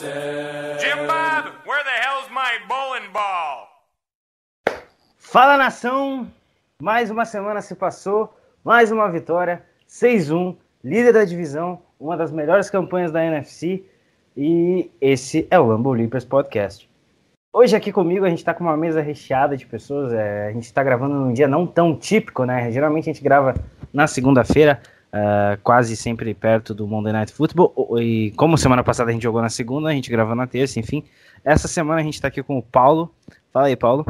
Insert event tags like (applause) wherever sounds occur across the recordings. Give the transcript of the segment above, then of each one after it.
Jim Bob, where the hell's my bowling ball? Fala nação! Mais uma semana se passou, mais uma vitória, 6-1, líder da divisão, uma das melhores campanhas da NFC e esse é o Lambo Leapers Podcast. Hoje aqui comigo a gente está com uma mesa recheada de pessoas, é, a gente está gravando num dia não tão típico, né? Geralmente a gente grava na segunda-feira, uh, quase sempre perto do Monday Night Football, e como semana passada a gente jogou na segunda, a gente gravou na terça, enfim. Essa semana a gente está aqui com o Paulo. Fala aí, Paulo.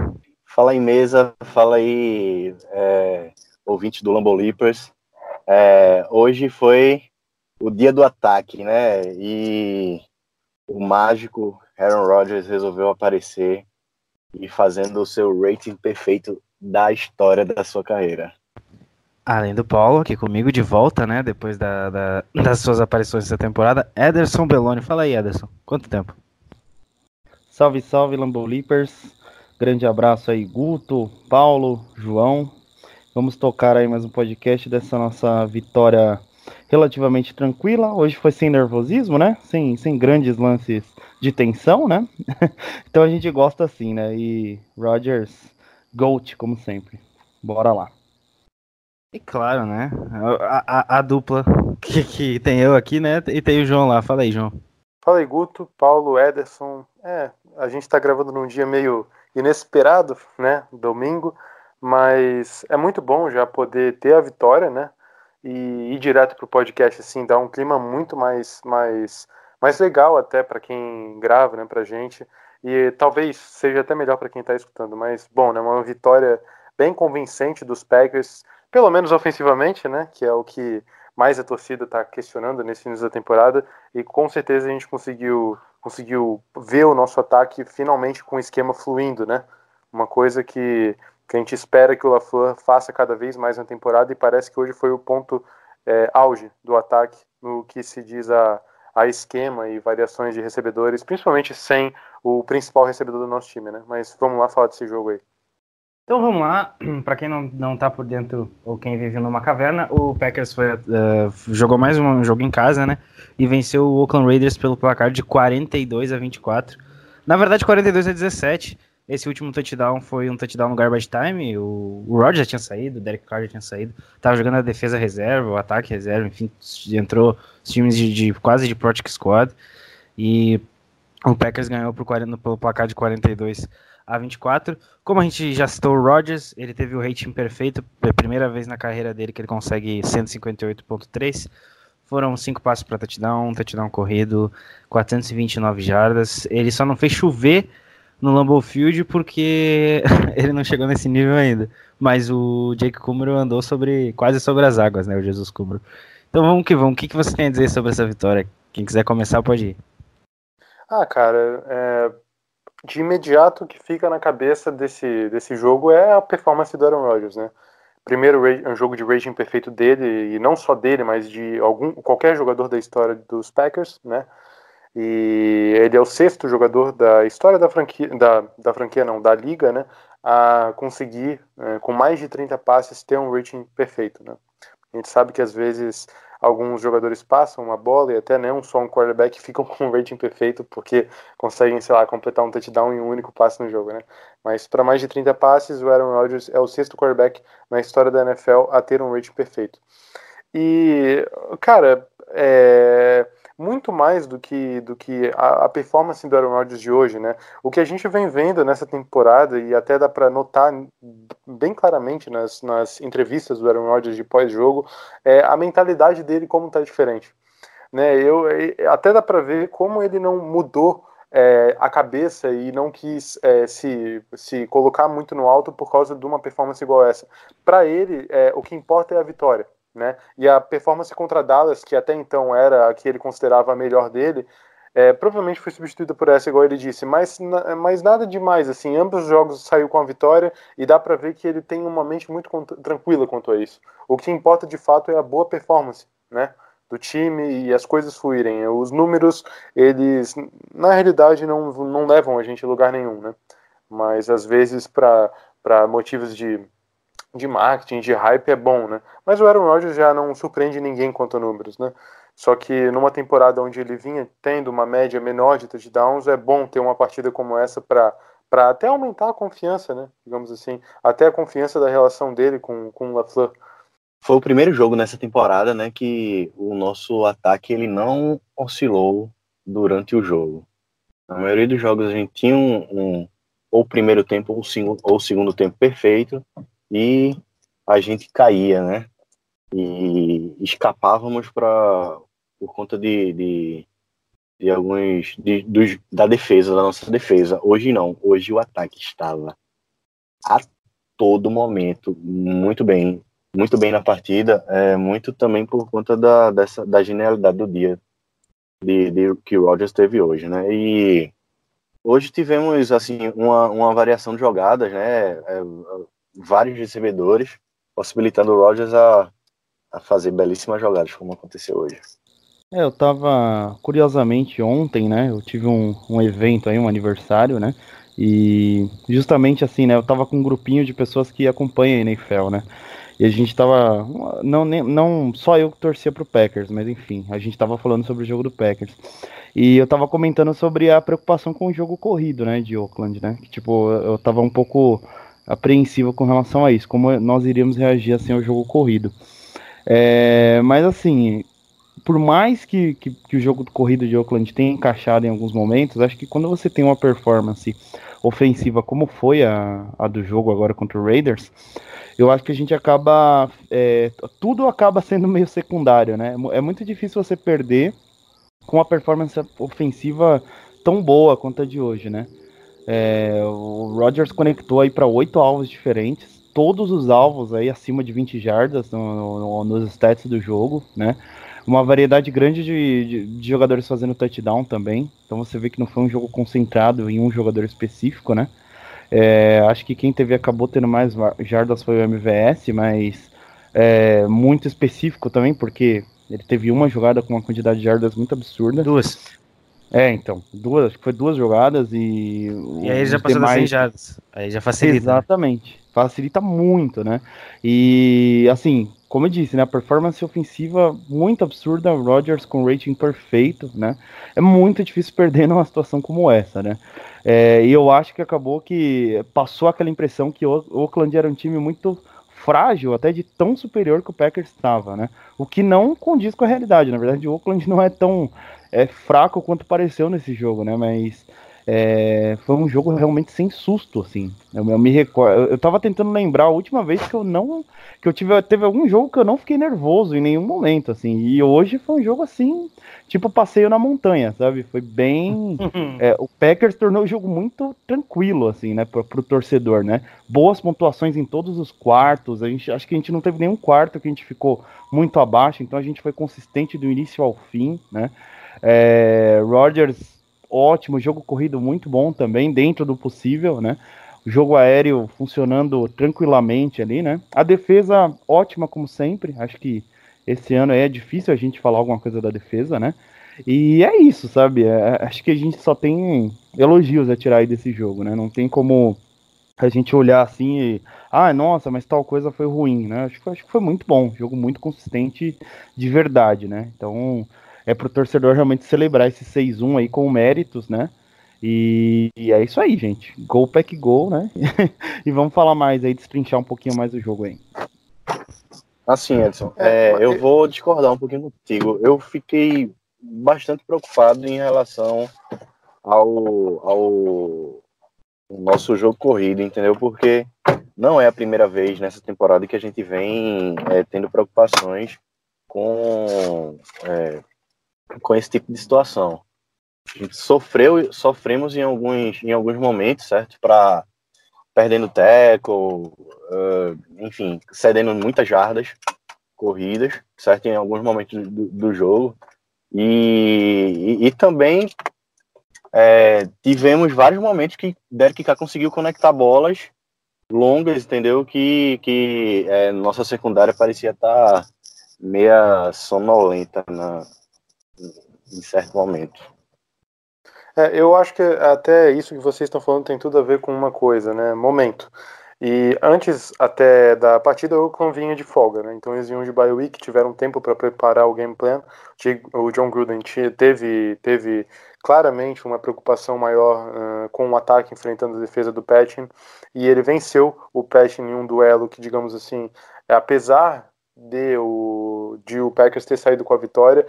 Fala aí, mesa. Fala aí, é, ouvinte do Lambo Leapers. É, hoje foi o dia do ataque, né? E o mágico Aaron Rodgers resolveu aparecer e fazendo o seu rating perfeito da história da sua carreira. Além do Paulo, aqui comigo de volta, né? Depois da, da- das suas aparições essa temporada, Ederson Belloni. Fala aí, Ederson. Quanto tempo? Salve, salve, Lambo Leapers. Grande abraço aí, Guto, Paulo, João. Vamos tocar aí mais um podcast dessa nossa vitória relativamente tranquila. Hoje foi sem nervosismo, né? Sem, sem grandes lances de tensão, né? (laughs) então a gente gosta assim, né? E Rogers, GOAT, como sempre. Bora lá. E claro, né? A, a- a dupla que, que tem eu aqui, né? E tem o João lá. Fala aí, João. Fala aí, Guto, Paulo, Ederson. É, a gente tá gravando num dia meio inesperado, né? Domingo, mas é muito bom já poder ter a vitória, né? E ir direto pro podcast, assim, dá um clima muito mais, mais, mais legal até para quem grava, né? Pra gente. E talvez seja até melhor para quem tá escutando, mas bom, né? Uma vitória bem convincente dos Packers, pelo menos ofensivamente, né? Que é o que mais a torcida tá questionando nesse início da temporada e com certeza a gente conseguiu conseguiu ver o nosso ataque finalmente com o esquema fluindo, né? Uma coisa que, que a gente espera que o LaFleur faça cada vez mais na temporada e parece que hoje foi o ponto é, auge do ataque no que se diz a, a esquema e variações de recebedores, principalmente sem o principal recebedor do nosso time, né? Mas vamos lá falar desse jogo aí. Então vamos lá, (clears throat) para quem não, não tá por dentro ou quem vive numa caverna, o Packers foi, eh, jogou mais um jogo em casa, né? E venceu o Oakland Raiders pelo placar de 42 a 24. Na verdade, 42 a 17. Esse último touchdown foi um touchdown no garbage time. O, o já tinha saído, o Derek Carr já tinha saído. Tava jogando a defesa reserva, o ataque reserva, enfim, entrou os times de, de- quase de Project Squad. E o Packers ganhou por 40, pelo placar de 42 a 24. Como a gente já citou o Rodgers, ele teve o rating perfeito, pela primeira vez na carreira dele que ele consegue 158.3. Foram cinco passos para touchdown, um touchdown corrido, 429 jardas. Ele só não fez chover no Lambeau Field porque (laughs) ele não chegou nesse nível ainda. Mas o Jake Kumro andou sobre quase sobre as águas, né, o Jesus Kumro. Então vamos que vamos. O que, que você tem a dizer sobre essa vitória? Quem quiser começar pode ir. Ah, cara, é, de imediato o que fica na cabeça desse, desse jogo é a performance do Aaron Rodgers, né? Primeiro um jogo de rating perfeito dele, e não só dele, mas de algum qualquer jogador da história dos Packers, né? E ele é o sexto jogador da história da franquia, da, da franquia não, da liga, né? A conseguir, é, com mais de 30 passes, ter um rating perfeito, né? A gente sabe que às vezes alguns jogadores passam uma bola e até não só um quarterback (laughs) ficam com um rating perfeito porque conseguem, sei lá, completar um touchdown em um único passe no jogo, né? Mas para mais de 30 passes, o Aaron Rodgers é o sexto quarterback na história da NFL a ter um rating perfeito. E, cara, é muito mais do que, do que a, a performance do Aaron Rodgers de hoje, né? O que a gente vem vendo nessa temporada, e até dá para notar bem claramente nas, nas entrevistas do Aaron Rodgers de pós-jogo, é a mentalidade dele como tá diferente. Né? Eu, até dá para ver como ele não mudou é, a cabeça e não quis é, se, se colocar muito no alto por causa de uma performance igual essa. Para ele, é, o que importa é a vitória. Né? E a performance contra Dallas, que até então era a que ele considerava a melhor dele, é, provavelmente foi substituída por essa, igual ele disse, mas, mas nada demais, assim, ambos os jogos saiu com a vitória e dá para ver que ele tem uma mente muito tranquila quanto a isso. O que importa de fato é a boa performance, né, do time e as coisas fluírem. Os números, eles, na realidade, não, não levam a gente a lugar nenhum, né, mas às vezes para motivos de de marketing, de hype é bom, né? Mas o Aaron Rodgers já não surpreende ninguém quanto a números, né? Só que numa temporada onde ele vinha tendo uma média menor de touchdowns, é bom ter uma partida como essa para para até aumentar a confiança, né? Digamos assim, até a confiança da relação dele com, com o LaFleur. Foi o primeiro jogo nessa temporada, né, que o nosso ataque ele não oscilou durante o jogo. Na maioria dos jogos a gente tinha um, um ou primeiro tempo ou ou segundo tempo perfeito e a gente caía, né? E escapávamos para por conta de, de, de alguns de, dos, da defesa, da nossa defesa. Hoje não, hoje o ataque estava a todo momento muito bem, muito bem na partida, é, muito também por conta da, dessa, da genialidade do dia de, de que o Rogers teve hoje, né? E hoje tivemos assim uma, uma variação de jogadas, né? É, vários recebedores, possibilitando o Rogers a, a fazer belíssimas jogadas, como aconteceu hoje. É, eu tava, curiosamente, ontem, né, eu tive um, um evento aí, um aniversário, né, e justamente assim, né, eu tava com um grupinho de pessoas que acompanham a NFL, né, e a gente tava, não, nem, não só eu que torcia pro Packers, mas enfim, a gente tava falando sobre o jogo do Packers. E eu tava comentando sobre a preocupação com o jogo corrido, né, de Oakland, né, que tipo, eu tava um pouco apreensivo com relação a isso, como nós iríamos reagir assim ao jogo corrido. É, mas assim, por mais que, que, que, o jogo corrido de Oakland tenha encaixado em alguns momentos, acho que quando você tem uma performance ofensiva como foi a, a do jogo agora contra o Raiders, eu acho que a gente acaba. É, tudo acaba sendo meio secundário, né? É muito difícil você perder com uma performance ofensiva tão boa quanto a de hoje, né? É, o Rodgers conectou aí para oito alvos diferentes, todos os alvos aí acima de 20 jardas no, no, nos stats do jogo, né? Uma variedade grande de, de, de, jogadores fazendo touchdown também. Então você vê que não foi um jogo concentrado em um jogador específico, né? É, acho que quem teve acabou tendo mais jardas foi o MVS, mas é, muito específico também, porque ele teve uma jogada com uma quantidade de jardas muito absurda. Duas. É, então, duas, acho que foi duas jogadas e. E aí já passou demais... das 100 jardas. Aí já facilita. Né? Exatamente. Né? Facilita muito, né? E, assim, como eu disse, né? A performance ofensiva muito absurda, Rodgers com rating perfeito, né? É muito difícil (laughs) perder numa situação como essa, né? É, e eu acho que acabou que passou aquela impressão que o Oakland era um time muito frágil, até de tão superior que o Packers estava, né? O que não condiz com a realidade. Na verdade, o Oakland (laughs) não é tão é fraco quanto pareceu nesse jogo, né? Mas é, foi um jogo realmente sem susto, assim. Eu, eu me recordo, eu, eu tava tentando lembrar a última vez que eu não, que eu tive, teve algum jogo que eu não fiquei nervoso em nenhum momento, assim. E hoje foi um jogo assim, tipo passeio na montanha, sabe? Foi bem, (laughs) é, o Packers tornou o jogo muito tranquilo, assim, né, pro, pro torcedor, né? Boas pontuações em todos os quartos. A gente, acho que a gente não teve nenhum quarto que a gente ficou muito abaixo, então a gente foi consistente do início ao fim, né? É, Rodgers, ótimo, jogo corrido muito bom também, dentro do possível, né? O jogo aéreo funcionando tranquilamente ali, né? A defesa ótima como sempre, acho que esse ano é difícil a gente falar alguma coisa da defesa, né? E é isso, sabe? É, acho que a gente só tem elogios a tirar aí desse jogo, né? Não tem como a gente olhar assim e. Ah, nossa, mas tal coisa foi ruim, né? Acho, acho que foi muito bom. Jogo muito consistente de verdade, né? Então, é pro torcedor realmente celebrar esse 6-1 aí com méritos, né? E, e, é isso aí, gente. Gol, pack, gol, né? (laughs) e vamos falar mais aí, destrinchar um pouquinho mais o jogo aí. Assim, Edson, é, eu vou discordar um pouquinho contigo. Eu fiquei bastante preocupado em relação ao, ao nosso jogo corrido, entendeu? Porque não é a primeira vez nessa temporada que a gente vem é, tendo preocupações com é, com esse tipo de situação. a gente sofreu, sofremos em alguns, em alguns momentos, certo? Para perdendo teco, uh, enfim, cedendo muitas jardas corridas, certo? Em alguns momentos do, do jogo. E, e, e também é, tivemos vários momentos que Derek K conseguiu conectar bolas longas, entendeu? Que, que é, nossa secundária parecia estar tá meia sonolenta na, em certo momento. É, eu acho que até isso que vocês estão falando tem tudo a ver com uma coisa, né? Momento. E antes até da partida, o Oakland vinha de folga, né? Então eles vinham de bye week, tiveram tempo para preparar o game plan. O John Gruden teve, teve claramente uma preocupação maior uh, com o ataque enfrentando a defesa do Patchen e ele venceu o Patchen em um duelo que, digamos assim, apesar de o, de o Packers ter saído com a vitória,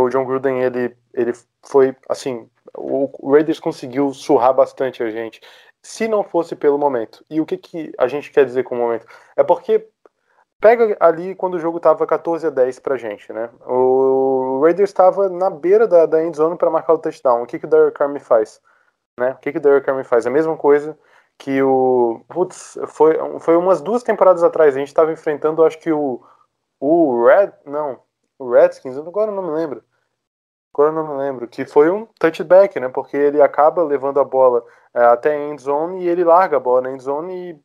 o John Gruden ele, ele foi assim, o Raiders conseguiu surrar bastante a gente, se não fosse pelo momento. E o que, que a gente quer dizer com o momento? É porque pega ali quando o jogo estava 14 a 10 pra gente, né? O Raiders estava na beira da, da end zone para marcar o touchdown. O que, que o Derek Carr me faz? Né? O que, que o Derek Carr me faz? A mesma coisa que o. Putz, foi, foi umas duas temporadas atrás. A gente estava enfrentando, acho que o. O Red. Não. O Redskins, agora não me lembro. Agora eu não me lembro. Que foi um touchback, né? Porque ele acaba levando a bola é, até a end zone e ele larga a bola na end zone e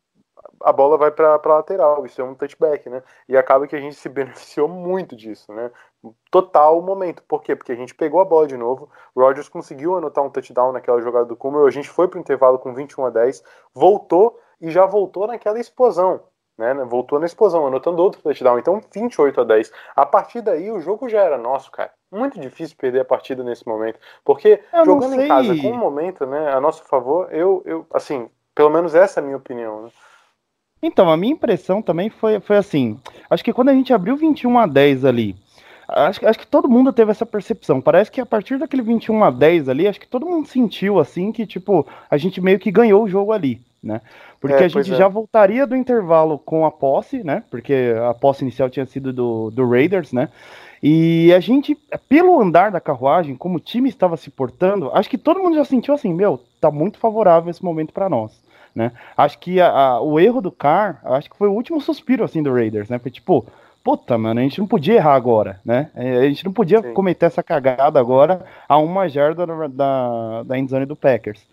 a bola vai para a lateral. Isso é um touchback, né? E acaba que a gente (laughs) se beneficiou muito disso, né? Total momento. Por quê? Porque a gente pegou a bola de novo. O Rodgers conseguiu anotar um touchdown naquela jogada do Kummer. A gente foi para o intervalo com 21 a 10, voltou e já voltou naquela explosão. Né, voltou na explosão, anotando outro touchdown. Então, 28 a 10. A partir daí, o jogo já era nosso, cara. Muito difícil perder a partida nesse momento. Porque Eu jogando em casa com o momento, né, a nosso favor, eu, eu, assim, pelo menos essa é a minha opinião, né? Então, a minha impressão também foi, foi assim. Acho que quando a gente abriu 21 a 10 ali, acho, acho que todo mundo teve essa percepção. Parece que a partir daquele 21 a 10 ali, acho que todo mundo sentiu assim que, tipo, a gente meio que ganhou o jogo ali, né? Porque É, a gente é. já voltaria do intervalo com a posse, né? Porque a posse inicial tinha sido do, do Raiders, né? E a gente, pelo andar da carruagem, como o time estava se portando, acho que todo mundo já sentiu assim, meu, tá muito favorável esse momento para nós, né? Acho que a- a- o erro do Carr, acho que foi o último suspiro assim do Raiders, né? Foi tipo, puta, mano, a gente não podia errar agora, né? É, A gente não podia Sim. cometer essa cagada agora a uma jarda da, da, da endzone do Packers.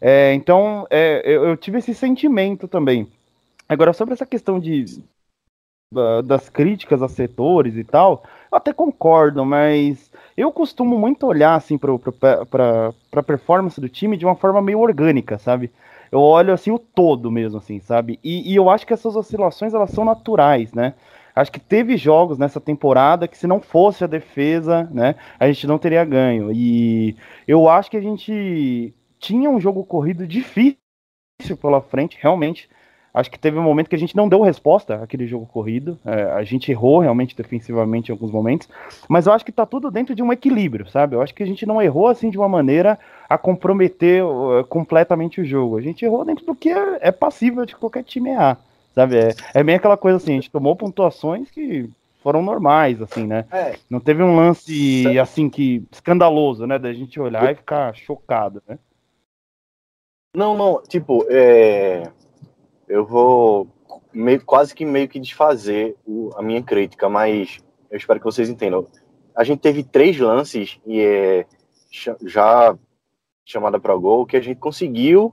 É, então, é, eu, eu tive esse sentimento também. Agora, sobre essa questão de da- das críticas a setores e tal, eu até concordo, mas eu costumo muito olhar assim para a performance do time de uma forma meio orgânica, sabe? Eu olho assim o todo mesmo, assim, sabe? E, e eu acho que essas oscilações elas são naturais, né? Acho que teve jogos nessa temporada que se não fosse a defesa, né, a gente não teria ganho. E eu acho que a gente tinha um jogo corrido difícil pela frente, realmente. Acho que teve um momento que a gente não deu resposta àquele jogo corrido. É, a gente errou realmente defensivamente em alguns momentos. Mas eu acho que tá tudo dentro de um equilíbrio, sabe? Eu acho que a gente não errou assim de uma maneira a comprometer uh, completamente o jogo. A gente errou dentro do que é, é passível de qualquer time errar, sabe? É, é bem aquela coisa assim, a gente tomou pontuações que foram normais, assim, né? É, Não teve um lance assim que escandaloso, né? Da gente olhar e ficar chocado, né? Não, não, tipo, é, eu vou meio, quase que meio que desfazer o- a minha crítica, mas eu espero que vocês entendam. A gente teve três lances e é, já chamada para gol que a gente conseguiu,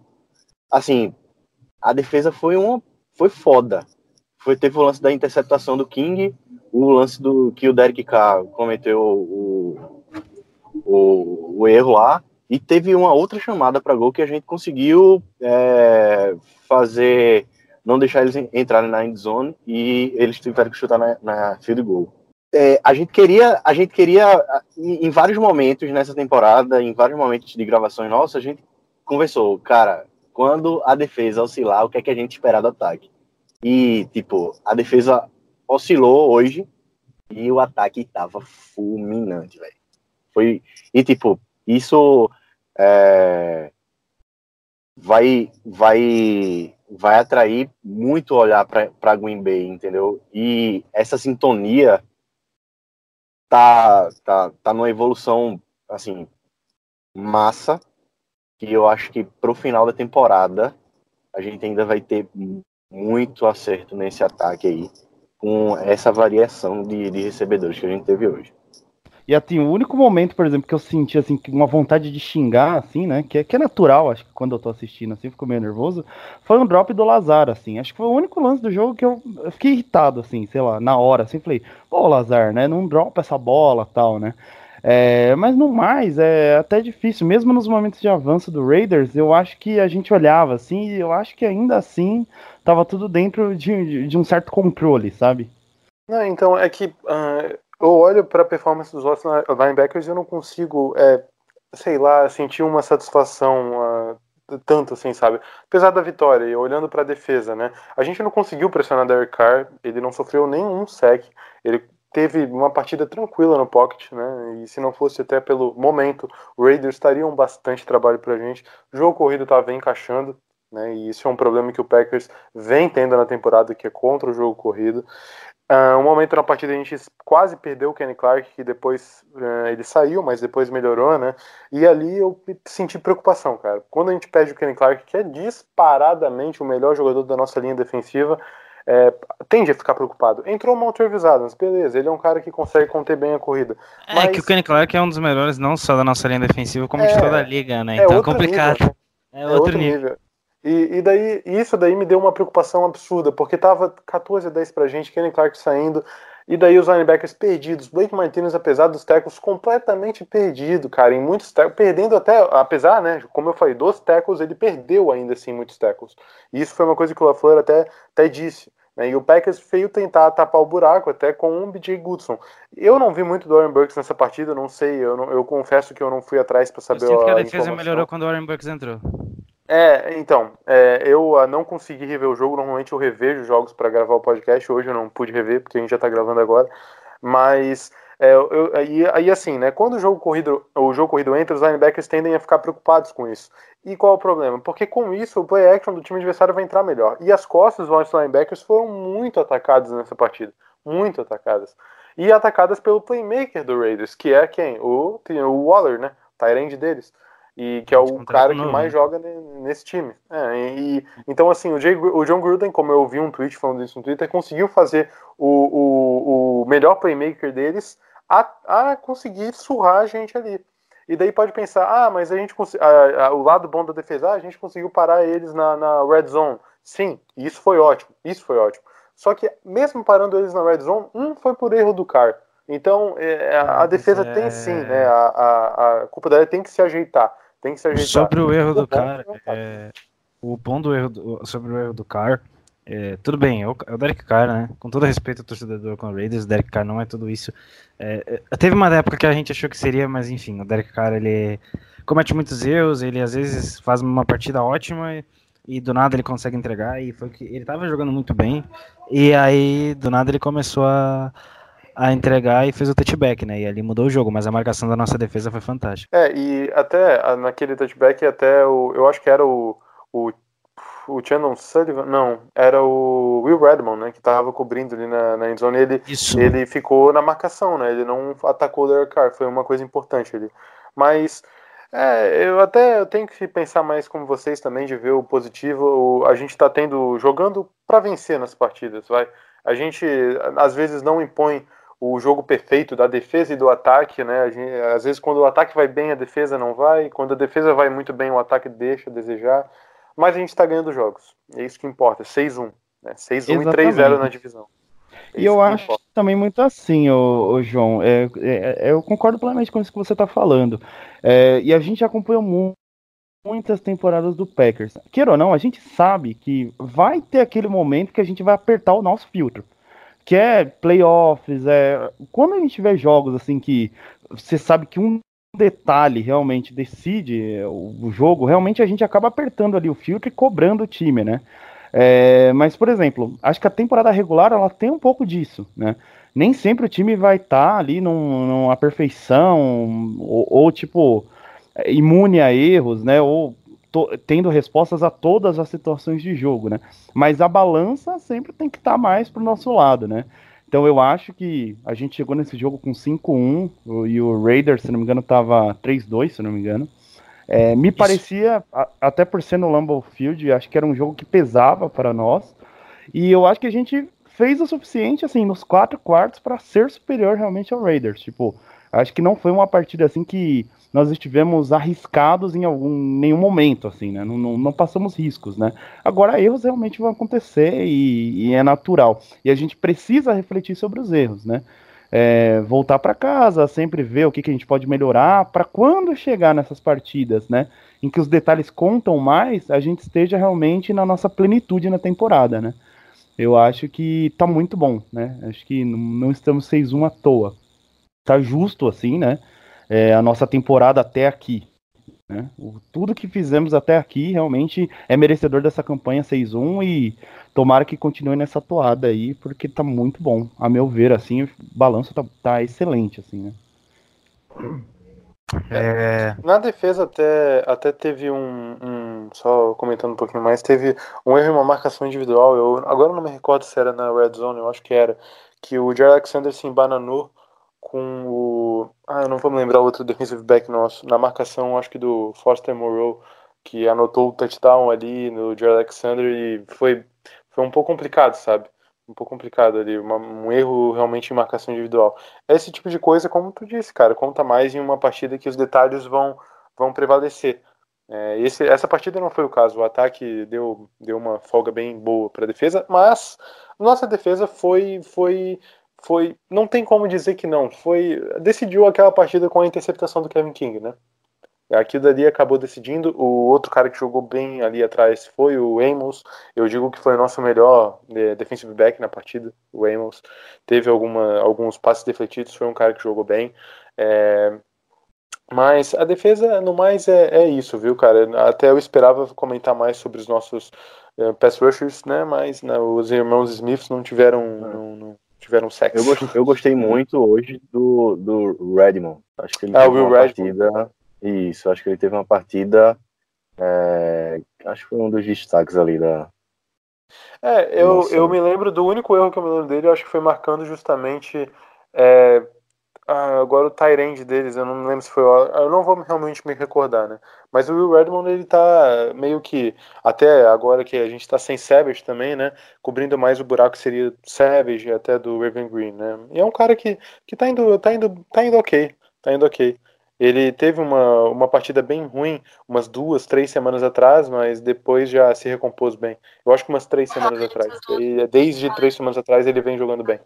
assim, a defesa foi uma, foi foda. Foi teve o lance da interceptação do King, o lance do que o Derek Carr cometeu o, o, o erro lá. E teve uma outra chamada para gol que a gente conseguiu é, fazer, não deixar eles en- entrarem na end zone e eles tiveram que chutar na, na field goal. É, a gente queria, a gente queria, em vários momentos nessa temporada, em vários momentos de gravações nossas, a gente conversou, cara, quando a defesa oscilar, o que é que a gente esperar do ataque? E, tipo, a defesa oscilou hoje e o ataque tava fulminante, velho. Foi, e, tipo, isso é, vai vai vai atrair muito olhar para Green Bay, entendeu? E essa sintonia tá tá tá numa evolução assim massa, que eu acho que pro final da temporada a gente ainda vai ter muito acerto nesse ataque aí, com essa variação de, de recebedores que a gente teve hoje. E assim, o único momento, por exemplo, que eu senti assim, uma vontade de xingar, assim, né? Que é, que é natural, acho que quando eu tô assistindo, assim, fico meio nervoso, foi um drop do Lazar, assim. Acho que foi o único lance do jogo que eu, eu fiquei irritado, assim, sei lá, na hora, assim, falei, pô, Lazar, né? Não dropa essa bola tal, né? É, mas no mais, é até difícil, mesmo nos momentos de avanço do Raiders, eu acho que a gente olhava assim, e eu acho que ainda assim tava tudo dentro de, de, de um certo controle, sabe? Não, então é que uh, eu olho para a performance dos outros linebackers e eu não consigo, é, sei lá, sentir uma satisfação uh, tanto assim, sabe? Apesar da vitória e olhando para a defesa, né? A gente não conseguiu pressionar Derek Carr, ele não sofreu nenhum sec, ele teve uma partida tranquila no pocket, né? E se não fosse até pelo momento, o Raiders estariam bastante trabalho pra gente. O jogo corrido estava encaixando, né? E isso é um problema que o Packers vem tendo na temporada, que é contra o jogo corrido. Uh, um momento na partida a gente quase perdeu o Kenny Clark, que depois uh, ele saiu, mas depois melhorou, né? E ali eu senti preocupação, cara. Quando a gente perde o Kenny Clark, que é disparadamente o melhor jogador da nossa linha defensiva, é, tende a ficar preocupado. Entrou o Montrezl Adams, beleza, ele é um cara que consegue conter bem a corrida. É mas... que o Kenny Clark é um dos melhores, não só da nossa linha defensiva, como é, de toda a liga, né? É então é complicado. Nível, né? É, outro, outro nível. nível. E, e, daí, isso daí me deu uma preocupação absurda, porque tava 14 a 10 pra gente, Kenny Clark saindo, e daí os linebackers perdidos. Blake Martinez, apesar dos tackles, completamente perdido, cara, em muitos tackles, perdendo até, apesar, né, como eu falei, dos tackles, ele perdeu ainda assim muitos tackles. E isso foi uma coisa que o LaFleur até, até disse. Né, e o Packers veio tentar tapar o buraco até com o BJ Goodson. Eu não vi muito do Warren Burks nessa partida, não sei, eu, não, eu confesso que eu não fui atrás para saber eu sinto a, que a defesa informação. melhorou quando o Warren Burks entrou. É, então, é, eu não consegui rever o jogo. Normalmente eu revejo jogos para gravar o podcast. Hoje eu não pude rever porque a gente já tá gravando agora. Mas é, eu, aí, aí assim, né? Quando o jogo corrido, o jogo corrido entra, os linebackers tendem a ficar preocupados com isso. E qual é o problema? Porque com isso o play action do time adversário vai entrar melhor. E as costas dos linebackers foram muito atacadas nessa partida, muito atacadas. E atacadas pelo playmaker do Raiders, que é quem? O, o Waller, né? Tyrande deles e que é o cara que mais né? joga nesse time. É, e, então, assim, o, Jay, o, John Gruden, como eu vi um tweet falando isso no Twitter, conseguiu fazer o, o, o melhor playmaker deles a, a, conseguir surrar a gente ali. E daí pode pensar, ah, mas a gente a, a, o lado bom da defesa, ah, a gente conseguiu parar eles na, na red zone. Sim, isso foi ótimo, isso foi ótimo. Só que mesmo parando eles na red zone, um foi por erro do Car. Então é, a, a defesa é... tem sim, né? A, a, a culpa dela tem que se ajeitar. Tem que se ajeitar. Sobre o erro do cara, é, o bom do erro do, sobre o erro do Carr, é, tudo bem, é o, é o Derek Carr, né? Com todo respeito ao torcedor do Oakland Raiders, o Derek Carr não é tudo isso. É, é, teve uma época que a gente achou que seria, mas enfim, o Derek Carr ele comete muitos erros, ele às vezes faz uma partida ótima e, e do nada ele consegue entregar e foi que ele tava jogando muito bem e aí do nada ele começou a a entregar e fez o touchback, né? E ali mudou o jogo, mas a marcação da nossa defesa foi fantástica. É, e até naquele touchback, até o. Eu acho que era o. o o Shannon Sullivan, não, era o Will Redmond, né, que tava cobrindo ali na, na endzone, ele, Isso. ele ficou na marcação, né, ele não atacou o Derek Carr, foi uma coisa importante ali. Mas, é, eu até eu tenho que pensar mais como vocês também, de ver o positivo, o, a gente tá tendo, jogando para vencer nas partidas, vai. A gente, às vezes, não impõe o jogo perfeito da defesa e do ataque, né? Gente, às vezes quando o ataque vai bem, a defesa não vai, quando a defesa vai muito bem, o ataque deixa a desejar. Mas a gente está ganhando jogos. É isso que importa. 6-1. Né? 6-1 e 3-0 na divisão. É e eu acho importa. também muito assim, ô, ô João. É, é, é, eu concordo plenamente com isso que você está falando. É, e a gente acompanhou muito muitas temporadas do Packers. Queira ou não, a gente sabe que vai ter aquele momento que a gente vai apertar o nosso filtro que é playoffs, é quando a gente tiver jogos assim que você sabe que um detalhe realmente decide o jogo, realmente a gente acaba apertando ali o filtro e cobrando o time, né? É, mas, por exemplo, acho que a temporada regular ela tem um pouco disso, né? Nem sempre o time vai estar tá ali num, numa perfeição ou, ou, tipo imune a erros, né? Ou tendo respostas a todas as situações de jogo, né? Mas a balança sempre tem que estar tá mais pro nosso lado, né? Então eu acho que a gente chegou nesse jogo com 5-1 e o Raiders, se não me engano, tava 3-2, se não me engano. É, me parecia, a- até por ser no Lambeau Field, acho que era um jogo que pesava para nós. E eu acho que a gente fez o suficiente, assim, nos quatro quartos para ser superior realmente ao Raiders. Tipo, acho que não foi uma partida assim que nós estivemos arriscados em algum nenhum momento, assim, né? Não, não, não passamos riscos, né? Agora, erros realmente vão acontecer e, e é natural. E a gente precisa refletir sobre os erros, né? É, voltar para casa, sempre ver o que, que a gente pode melhorar, para quando chegar nessas partidas, né? Em que os detalhes contam mais, a gente esteja realmente na nossa plenitude na temporada, né? Eu acho que tá muito bom, né? Acho que não, não estamos 6-1 à toa. Tá justo, assim, né? É, a nossa temporada até aqui. Né? O- tudo que fizemos até aqui realmente é merecedor dessa campanha 6-1 e tomara que continue nessa toada aí, porque tá muito bom. A meu ver, assim, o balanço tá, tá excelente, assim, né? É, Na defesa até, até teve um, um- Só comentando um pouquinho mais, teve um erro em uma marcação individual. Eu agora não me recordo se era na Red Zone, eu acho que era. Que o Jair Alexander se embananou com o. Ah, eu não vou me lembrar outro defensive back nosso. Na marcação, acho que do Foster Moreau, que anotou o touchdown ali no Jair Alexander e foi, foi um pouco complicado, sabe? Um pouco complicado ali, uma- um erro realmente em marcação individual. Esse tipo de coisa, como tu disse, cara, conta mais em uma partida que os detalhes vão, vão prevalecer. É, esse, essa partida não foi o caso. O ataque deu, deu uma folga bem boa para a defesa, mas nossa defesa foi, foi, foi. Não tem como dizer que não. Foi decidiu aquela partida com a interceptação do Kevin King, né? Aquilo dali acabou decidindo. O outro cara que jogou bem ali atrás foi o Amos. Eu digo que foi o nosso melhor eh, defensive back na partida, o Amos. Teve alguma, alguns passes defletidos, foi um cara que jogou bem. É, mas a defesa, no mais, é, é isso, viu, cara? Até eu esperava comentar mais sobre os nossos eh, pass rushers, né? Mas né, os irmãos Smith não tiveram, não, não tiveram sexo. Eu gostei, eu gostei (laughs) muito hoje do, do Redmond. Acho que ele Ah, teve uma Redmond. partida. Isso, acho que ele teve uma partida. é, acho que foi um dos destaques ali da. É, eu, Nossa. eu me lembro do único erro que eu me lembro dele, eu acho que foi marcando justamente. é, agora o Tyrande deles, eu não me lembro se foi. Eu não vou realmente me recordar, né? Mas o Will Redmond, ele tá meio que. Até agora que a gente tá sem Savage também, né? Cobrindo mais o buraco que seria Savage e até do Raven Green, né? E é um cara que, que tá indo, tá indo, tá indo ok. Tá indo ok. Ele teve uma, uma partida bem ruim umas duas, três semanas atrás, mas depois já se recompôs bem. Eu acho que umas três semanas atrás. E desde três semanas atrás ele vem jogando bem.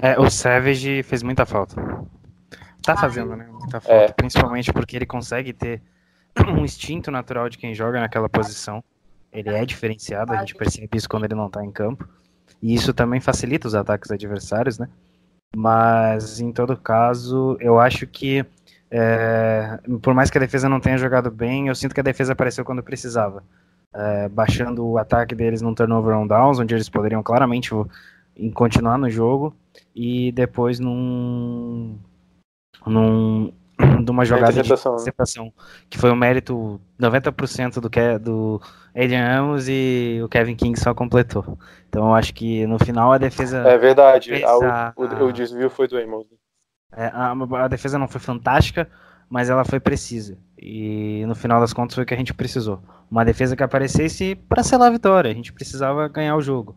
é, o Savage fez muita falta. Tá fazendo, né? Muita falta. É. Principalmente porque ele consegue ter (clears throat) um instinto natural de quem joga naquela posição. Ele é diferenciado, a gente percebe isso quando ele não tá em campo. E isso também facilita os ataques adversários, né? Mas, em todo caso, eu acho que, é, por mais que a defesa não tenha jogado bem, eu sinto que a defesa apareceu quando precisava. É, baixando o ataque deles num turnover on downs, onde eles poderiam claramente continuar no jogo, e depois num. num de uma jogada de interceptação, né? interceptação, que foi o mérito 90% do, que, do Adrian Amos e o Kevin King só completou. Então eu acho que no final a defesa. É verdade. A- a- o, o, o desvio foi do Amos. É, a, a defesa não foi fantástica, mas ela foi precisa. E no final das contas foi o que a gente precisou. Uma defesa que aparecesse para selar a vitória. A gente precisava ganhar o jogo.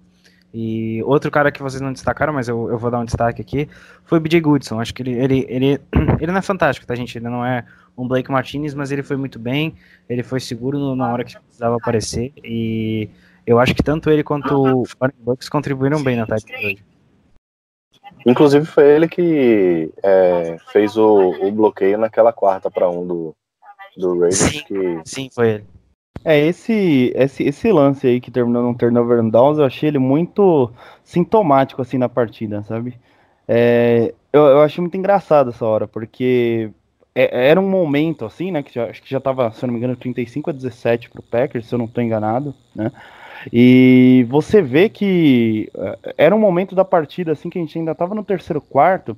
E outro cara que vocês não destacaram, mas eu, eu vou dar um destaque aqui, foi o BJ Goodson. Acho que ele, ele, ele, (clears throat) ele não é fantástico, tá, gente? Ele não é um Blake Martinez, mas ele foi muito bem. Ele foi seguro no- na hora que precisava aparecer. E eu acho que tanto ele quanto o Bucks contribuíram bem na tarde de hoje. Inclusive foi ele que é, fez o, o bloqueio naquela quarta para um do, do Raiders. Sim. Que, Sim, foi ele. É, esse, esse, esse lance aí que terminou num turnover and downs, eu achei ele muito sintomático, assim, na partida, sabe? É, eu, eu achei muito engraçado essa hora, porque é- era um momento, assim, né, que já, acho que já tava, se eu não me engano, 35 a 17 pro Packers, se eu não tô enganado, né? E você vê que eh, era um momento da partida, assim, que a gente ainda tava no terceiro quarto,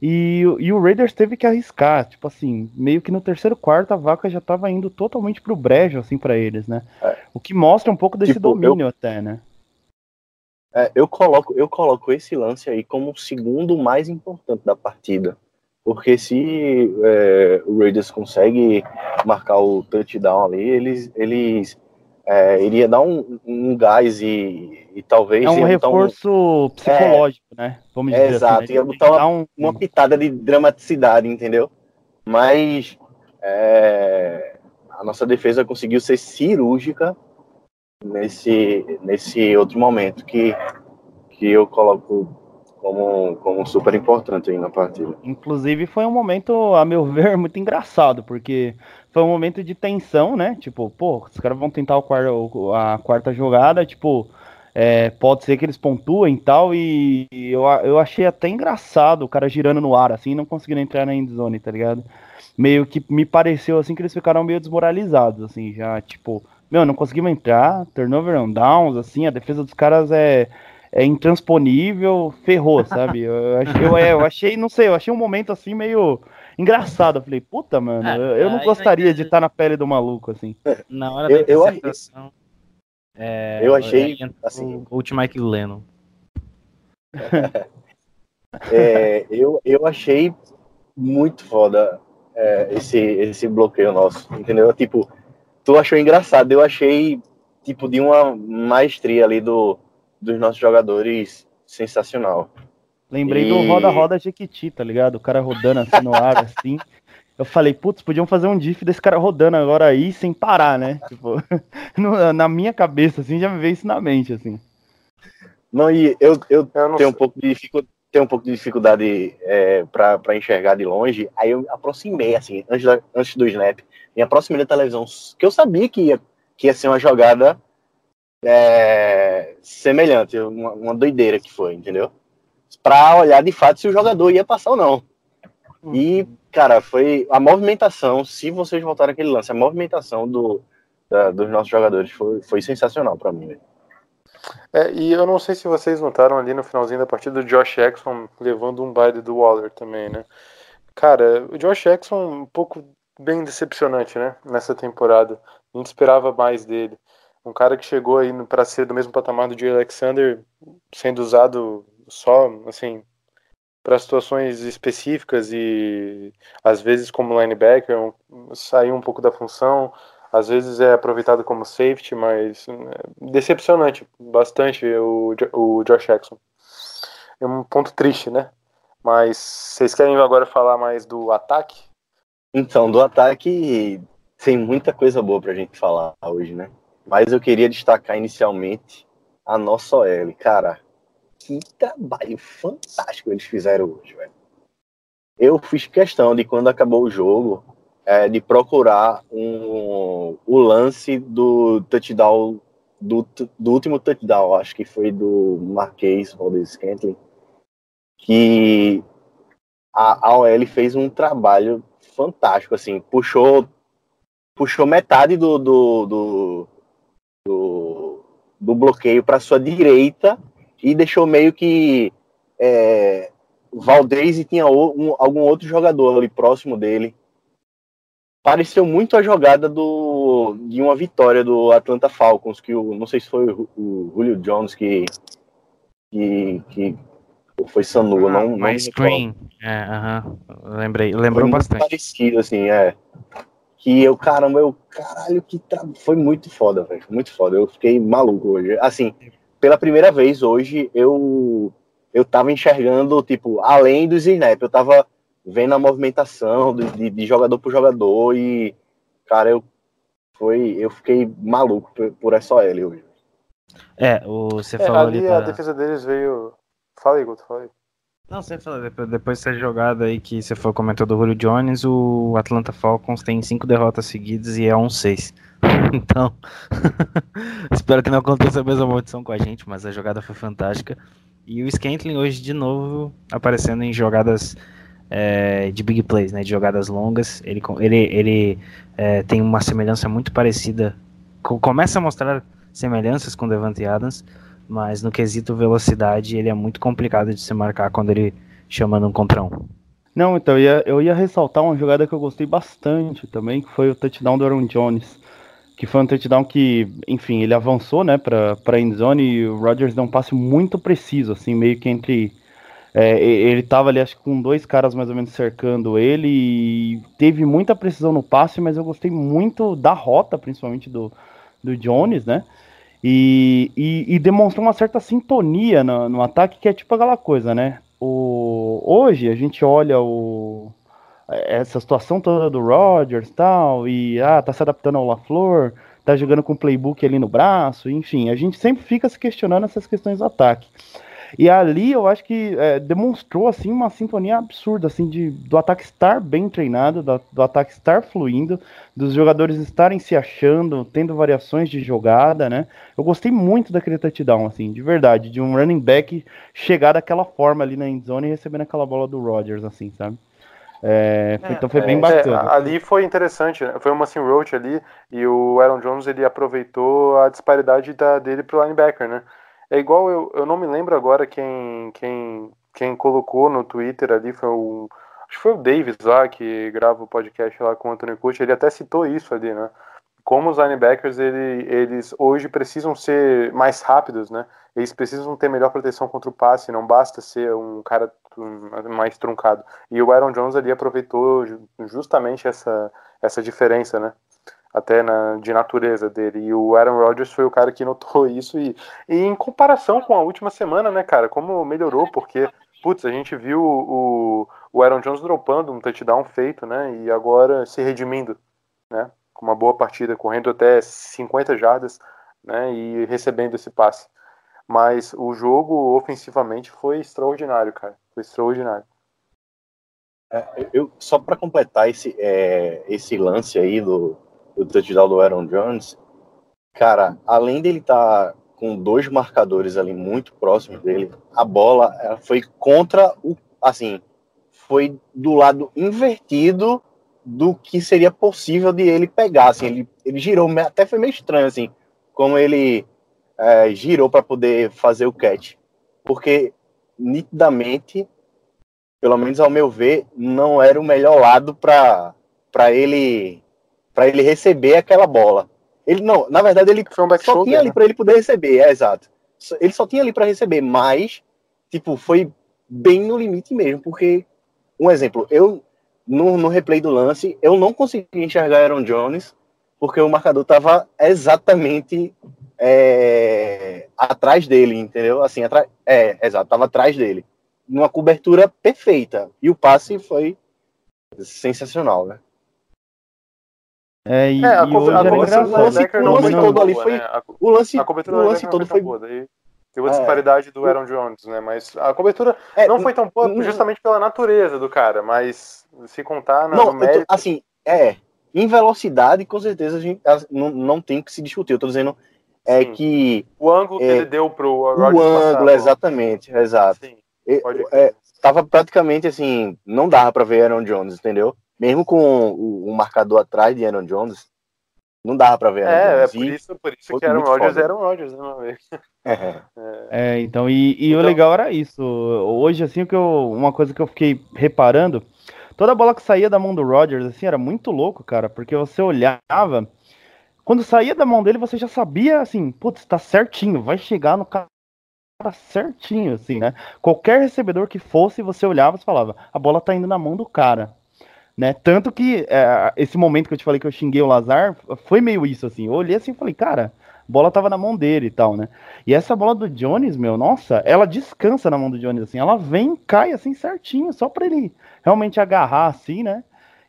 e, o- e o Raiders teve que arriscar, tipo assim, meio que no terceiro quarto a vaca já tava indo totalmente pro brejo, assim, pra eles, né? É. O que mostra um pouco desse Tipo, domínio até, né? é, eu, coloco, eu coloco esse lance aí como o segundo mais importante da partida. porque se é, o Raiders consegue marcar o touchdown ali, eles, eles é, iria dar um, um gás e, e talvez É um ia reforço psicológico, né? Vamos É, dizer exato, assim. ia né? botar uma- Dar um- uma pitada de dramaticidade, entendeu? Mas é, a nossa defesa conseguiu ser cirúrgica nesse, nesse outro momento que, que eu coloco como, como super importante aí na partida. Inclusive foi um momento, a meu ver, (laughs) muito engraçado, porque foi um momento de tensão, né? Tipo, pô, os caras vão tentar o a quarta jogada, tipo, é, pode ser que eles pontuem e tal, e eu, eu achei até engraçado o cara girando no ar, assim, não conseguindo entrar na endzone, tá ligado? Meio que me pareceu, assim, que eles ficaram meio desmoralizados, assim, já, tipo, meu, não conseguimos entrar, turnover on downs, assim, a defesa dos caras é, é intransponível, ferrou, sabe? Eu achei, eu, é, eu achei, não sei, eu achei um momento, assim, meio engraçado. Eu falei, puta, mano, É, eu, eu não gostaria de estar na pele do maluco, assim. Na hora da eu interceptação. é, Eu achei, entrou assim- O último Mike Lennon. (laughs) É, eu, eu achei muito foda é, esse, esse bloqueio nosso, entendeu? Tipo, tu achou engraçado, eu achei tipo de uma maestria ali do, dos nossos jogadores sensacional. Lembrei E- do roda-roda Jequiti, tá ligado? O cara rodando assim no ar, (laughs) assim. Eu falei, putz, podiam fazer um diff desse cara rodando agora aí sem parar, né? Tipo, (laughs) no- na minha cabeça, assim, já me veio isso na mente, assim. Não, e eu, eu Eu não tenho um pouco de dificuldade, tenho um pouco de dificuldade é, para enxergar de longe, aí eu me aproximei, assim, antes, da- antes do snap, me aproximei da televisão, que eu sabia que ia, que ia ser uma jogada é, semelhante, uma, uma doideira que foi, entendeu? Pra olhar de fato se o jogador ia passar ou não. E, cara, foi a movimentação, se vocês voltarem aquele lance, a movimentação do, da- dos nossos jogadores foi, foi sensacional pra mim. É, e eu não sei se vocês notaram ali no finalzinho da partida o Josh Jackson levando um baile do Waller também, né? Cara, o Josh Jackson um pouco bem decepcionante, né? Nessa temporada. A gente esperava mais dele. Um cara que chegou aí para ser do mesmo patamar do Jay Alexander, sendo usado só, assim, para situações específicas e às vezes como linebacker, saiu um pouco da função, às vezes é aproveitado como safety, mas é, decepcionante bastante o, o Josh Jackson. É um ponto triste, né? Mas vocês querem agora falar mais do ataque? Então, do ataque tem muita coisa boa pra gente falar hoje, né? Mas eu queria destacar inicialmente a nossa OL. Cara, que trabalho fantástico eles fizeram hoje, velho. Eu fiz questão de, quando acabou o jogo, é, de procurar um, o lance do touchdown, do, do último touchdown, acho que foi do Marquês Valdez Scantling, que a, a OL fez um trabalho fantástico, assim, puxou puxou metade do do, do, do, bloqueio para sua direita e deixou meio que é, Valdez e tinha um- algum outro jogador ali próximo dele. Pareceu muito a jogada do, de uma vitória do Atlanta Falcons, que o, não sei se foi o, o Julio Jones que, que, que foi Sanu, não, não me screen. É, aham. Lembrei. Lembrou bastante. parecido, assim, é. Que eu, caramba, eu, caralho, que tra... foi muito foda, velho. Foi muito foda. Eu fiquei maluco hoje. Assim, pela primeira vez hoje, eu eu tava enxergando, tipo, além dos snap, eu tava vendo a movimentação de, de, jogador por jogador e, cara, eu foi, eu fiquei maluco por, por essa OL hoje. É, o, você É, falou ali. ali da- a defesa deles veio. Fala aí, Guto, fala aí. Não, você falou, depois, dessa jogada aí que você foi comentou do Julio Jones, o Atlanta Falcons tem cinco derrotas seguidas e é 1-6. (laughs) Então, (laughs) espero que não aconteça a mesma maldição com a gente, mas a jogada foi fantástica. E o Scantling hoje de novo aparecendo em jogadas é, de big plays, né, de jogadas longas. Ele, ele, ele é, tem uma semelhança muito parecida, co- começa a mostrar semelhanças com Devante Adams, mas no quesito velocidade ele é muito complicado de se marcar quando ele chama num contra um. Não, então, eu ia, eu ia ressaltar uma jogada que eu gostei bastante também, que foi o touchdown do Aaron Jones. Que foi um touchdown que, enfim, ele avançou, né, pra, pra endzone e o Rodgers deu um passe muito preciso, assim, meio que entre É, ele tava ali, acho que com dois caras mais ou menos cercando ele e teve muita precisão no passe, mas eu gostei muito da rota, principalmente do, do Jones, né? E, e, e demonstrou uma certa sintonia no, no ataque, que é tipo aquela coisa, né? O, hoje a gente olha o, essa situação toda do Rodgers e tal, e ah, tá se adaptando ao LaFleur, tá jogando com o playbook ali no braço, enfim, a gente sempre fica se questionando essas questões do ataque. E ali eu acho que é, demonstrou assim uma sintonia absurda assim de do ataque estar bem treinado, do, do ataque estar fluindo, dos jogadores estarem se achando, tendo variações de jogada, né? Eu gostei muito daquele touchdown assim, de verdade, de um running back chegar daquela forma ali na endzone e recebendo aquela bola do Rodgers assim, sabe? É, foi- então foi bem É, bacana. ali foi interessante, né? foi uma sim roach ali e o Aaron Jones ele aproveitou a disparidade da, dele pro linebacker, né? É igual eu, eu não me lembro agora quem, quem, quem colocou no Twitter ali foi o acho que foi o Davis lá que grava o podcast lá com o Anthony Curti, ele até citou isso ali, né? Como os linebackers ele, eles hoje precisam ser mais rápidos, né? Eles precisam ter melhor proteção contra o passe, não basta ser um cara mais truncado. E o Aaron Jones ali aproveitou ju- justamente essa, essa diferença, né? Até na, de natureza dele. E o Aaron Rodgers foi o cara que notou (laughs) isso. E, e em comparação com a última semana, né, cara? Como melhorou, porque, putz, a gente viu o, o Aaron Jones dropando um touchdown feito, né? E agora se redimindo, né? Com uma boa partida, correndo até 50 jardas, né? E recebendo esse passe. Mas o jogo ofensivamente foi extraordinário, cara. Foi extraordinário. Eu, só para completar esse, é, esse lance aí do, do touchdown do Aaron Jones, cara, além dele estar com dois marcadores ali muito próximos dele, a bola foi contra o. Assim, foi do lado invertido do que seria possível de ele pegar. Assim, ele, ele girou, até foi meio estranho, assim, como ele é, girou para poder fazer o catch. Porque nitidamente pelo menos ao meu ver, não era o melhor lado para ele para ele receber aquela bola. Ele não, na verdade ele um só shoulder, tinha ali né? para ele poder receber, é exato. Ele só tinha ali para receber, mas tipo foi bem no limite mesmo, porque um exemplo, eu no, no replay do lance eu não consegui enxergar Aaron Jones porque o marcador estava exatamente é, atrás dele, entendeu? Assim, atrás, é, exato, tava atrás dele numa cobertura perfeita. E o passe foi sensacional, né? É, e, É, a, e co- hoje a O não lance não- todo ali boa, foi- né? A, O lance, a cobertura o do lance linebacker todo não foi. foi boa. Daí teve a É. disparidade do Aaron Jones, né? Mas a cobertura É, não foi tão boa não- justamente pela natureza do cara, mas se contar na, Não, no eu tô- mérito... assim, é. Em velocidade, com certeza, a gente a- não, não tem o que se discutir. Eu tô dizendo é Sim. que O ângulo que é, ele deu pro o Rodgers a ângulo, bola. exatamente, exato. Sim, é, tava praticamente assim, não dava pra ver Aaron Jones, entendeu? Mesmo com o, o marcador atrás de Aaron Jones, não dava pra ver É, é por isso, por isso que Aaron Rodgers era Rodgers, né, meu amigo? É, então, e, e o Então- legal era isso. Hoje, assim, o que eu, uma coisa que eu fiquei reparando, toda bola que saía da mão do Rodgers, assim, era muito louco, cara, porque você olhava, quando saía da mão dele, você já sabia, assim, putz, tá certinho, vai chegar no cara certinho, assim, né? Qualquer recebedor que fosse, você olhava e falava, a bola tá indo na mão do cara. Né? Tanto que é, esse momento que eu te falei que eu xinguei o Lazar foi meio isso assim. Eu olhei assim e falei, cara, bola tava na mão dele e tal, né? E essa bola do Jones, meu, nossa, ela descansa na mão do Jones, assim, ela vem, cai assim certinho, só pra ele realmente agarrar assim, né?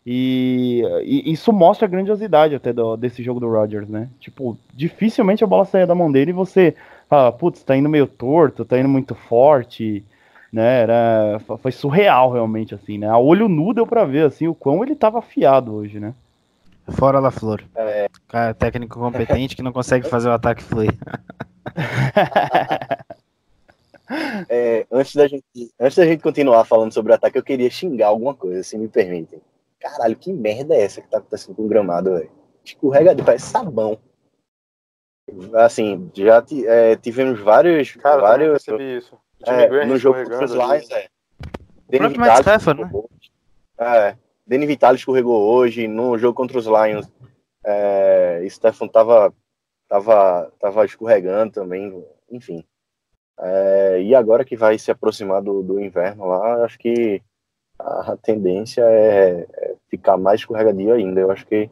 E, e isso mostra a grandiosidade até do- desse jogo do Rodgers, né? Tipo, dificilmente a bola saia da mão dele e você fala, putz, tá indo meio torto, tá indo muito forte, né? Era, foi surreal realmente, assim, né? A olho nu deu pra ver, assim, o quão ele tava afiado hoje, né? Fora LaFleur. É. Cara, técnico competente que não consegue fazer o ataque fluir. (laughs) É, antes, da gente, antes da gente continuar falando sobre o ataque, eu queria xingar alguma coisa, se me permitem. Caralho, que merda é essa que tá acontecendo com o gramado, velho? Escorregadio, parece sabão. Assim, já é, tivemos vários. Cara, eu vários percebi isso. É, Graham no jogo contra os. Lions, é. O Danny próprio Matt Vitale Stafford, né? escorregou. É, Danny Vitale escorregou hoje, no jogo contra os Lions. É, Stefan tava, tava, tava escorregando também, enfim. É, e agora que vai se aproximar do, do inverno lá, acho que a tendência é, é ficar mais escorregadio ainda. Eu acho que,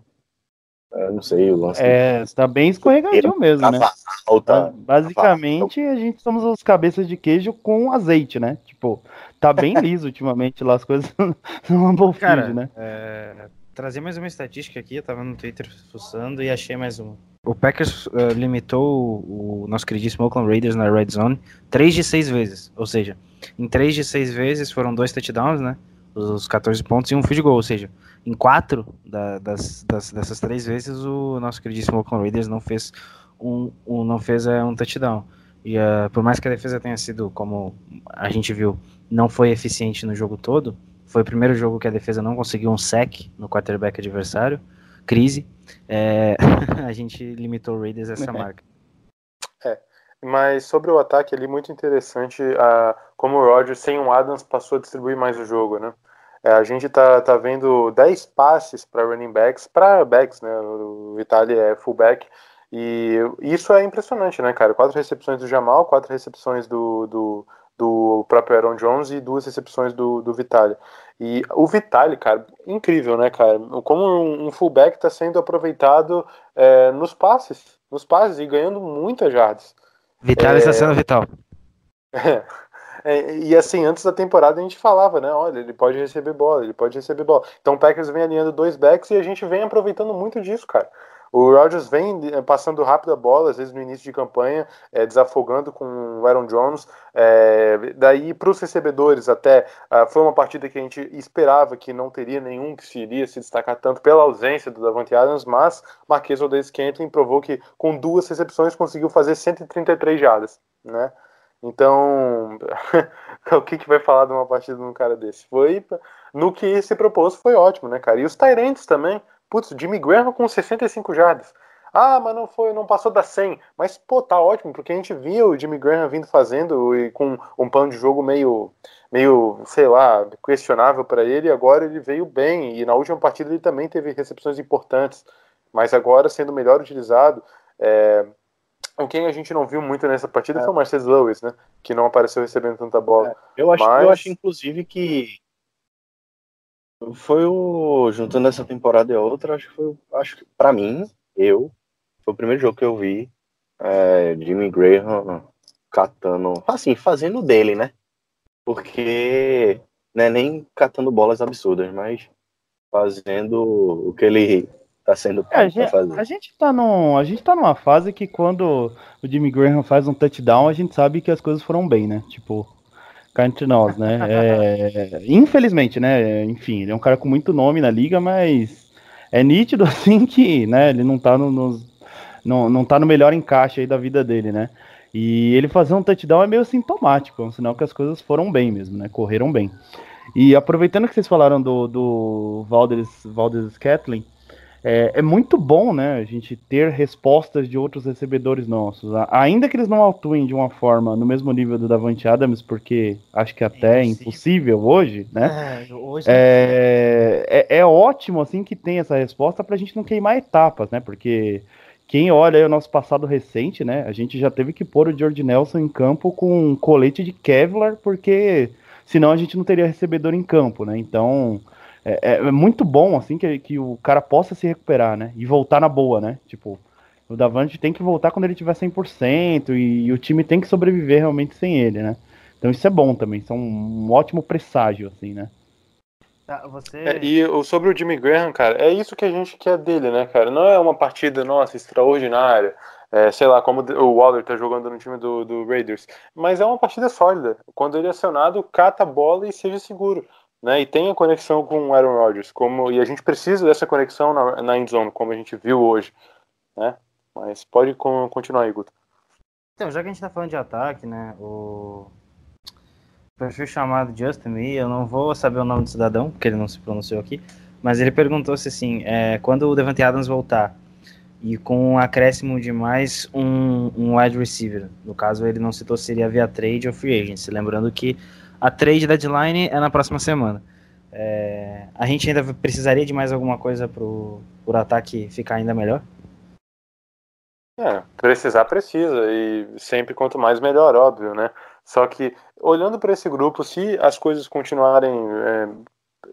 é, não sei, o lance. É, tá bem escorregadio mesmo, né? Alta, Basicamente, a gente somos os cabeças de queijo com azeite, né? Tipo, tá bem (laughs) liso ultimamente lá as coisas (laughs) no Rumble Cara, né? é, trazer mais uma estatística aqui, eu tava no Twitter fuçando e achei mais uma. O Packers eh, limitou o, o nosso queridíssimo Oakland Raiders na red zone 3 de 6 vezes. Ou seja, em 3 de 6 vezes foram dois touchdowns, né? Os 14 pontos e um field goal. Ou seja, em 4 das, das- dessas 3 vezes o nosso queridíssimo Oakland Raiders não fez um, um- não fez eh, um touchdown. E eh, por mais que a defesa tenha sido, como a gente viu, não foi eficiente no jogo todo, foi o primeiro jogo que a defesa não conseguiu um sec no quarterback adversário. Crise. É, (laughs) a gente limitou o Raiders a essa marca. Mas sobre o ataque ali, muito interessante a, como o Rodgers, sem o Adams, passou a distribuir mais o jogo, né? É, a gente tá, tá vendo 10 passes para running backs, para backs, né? O Vitali é fullback. E isso é impressionante, né, cara? Quatro recepções do Jamal, quatro recepções do, do, do próprio Aaron Jones e duas recepções do, do Vitali. E o Vitali, cara, incrível, né, cara? Como um, um fullback está sendo aproveitado é, nos passes, nos passes e ganhando muitas jardas. Vital está sendo vital. (laughs) É, e assim, antes da temporada a gente falava, né? Olha, ele pode receber bola, ele pode receber bola. Então o Packers vem alinhando dois backs e a gente vem aproveitando muito disso, cara. O Rodgers vem eh, passando rápido a bola, às vezes no início de campanha, eh, desafogando com o Aaron Jones. Eh, daí, para os recebedores, até ah, foi uma partida que a gente esperava que não teria nenhum que se iria se destacar tanto pela ausência do Davante Adams, mas Marquês Valdez Scantling provou que com duas recepções conseguiu fazer 133 jardas, né? Então, (laughs) o que, que vai falar de uma partida de um cara desse? Foi no que se propôs, foi ótimo, né, cara? E os Tyrants também. Putz, Jimmy Graham com 65 jardas. Ah, mas não foi, não passou das 100. Mas, pô, tá ótimo, porque a gente via o Jimmy Graham vindo fazendo e com um plano de jogo meio, meio sei lá, questionável para ele. E agora ele veio bem. E na última partida ele também teve recepções importantes. Mas agora, sendo melhor utilizado, é, quem a gente não viu muito nessa partida É. foi o Marcelo Lewis, né? Que não apareceu recebendo tanta bola. Eu acho, Mas- eu acho inclusive que foi o juntando essa temporada e a outra, acho que foi, o- acho que para mim, eu foi o primeiro jogo que eu vi é, Jimmy Graham catando, assim, fazendo dele, né? Porque não é nem catando bolas absurdas, mas fazendo o que ele tá sendo É, a, pra gente, fazer. a, gente tá num, a gente tá numa fase que quando o Jimmy Graham faz um touchdown, a gente sabe que as coisas foram bem, né? Tipo, cá entre nós, né? É, (laughs) infelizmente, né? Enfim, ele é um cara com muito nome na liga, mas é nítido (laughs) assim que, né, ele não tá no, nos- não, não tá no melhor encaixe aí da vida dele, né? E ele fazer um touchdown é meio sintomático, é um sinal que as coisas foram bem mesmo, né? Correram bem. E aproveitando que vocês falaram do, do Valdez, Valdez Scantling, é, é muito bom, né, a gente ter respostas de outros recebedores nossos. A- Ainda que eles não atuem de uma forma no mesmo nível do Davante Adams, porque acho que até é impossível. impossível hoje, né? É, hoje É, é, é ótimo assim que tem essa resposta pra gente não queimar etapas, né? Porque quem olha o nosso passado recente, né? A gente já teve que pôr o George Nelson em campo com um colete de Kevlar, porque senão a gente não teria recebedor em campo, né? Então é, é- é muito bom assim que, que o cara possa se recuperar, né? E voltar na boa, né? Tipo, o Davante tem que voltar quando ele tiver 100% e, e o time tem que sobreviver realmente sem ele, né? Então isso é bom também, isso é um, um ótimo presságio, assim, né? Tá, você... É, e sobre o Jimmy Graham, cara, é isso que a gente quer dele, né, cara? Não é uma partida, nossa, extraordinária, é, sei lá, como o Waller tá jogando no time do, do Raiders, mas é uma partida sólida. Quando ele é acionado, cata a bola e seja seguro, né? E tenha conexão com o Aaron Rodgers, como, e a gente precisa dessa conexão na, na endzone, como a gente viu hoje, né? Mas pode con- continuar aí, Guto. Então, já que a gente tá falando de ataque, né, o perfil chamado Justin Me, eu não vou saber o nome do cidadão, porque ele não se pronunciou aqui, mas ele perguntou se assim, é, quando o Devante Adams voltar e com um acréscimo de mais um, um wide receiver, no caso ele não citou se seria via trade ou free agency, lembrando que a trade deadline é na próxima semana. É, a gente ainda precisaria de mais alguma coisa pro, pro ataque ficar ainda melhor? É, precisar precisa e sempre quanto mais melhor, óbvio, né? Só que olhando para esse grupo, se as coisas continuarem é,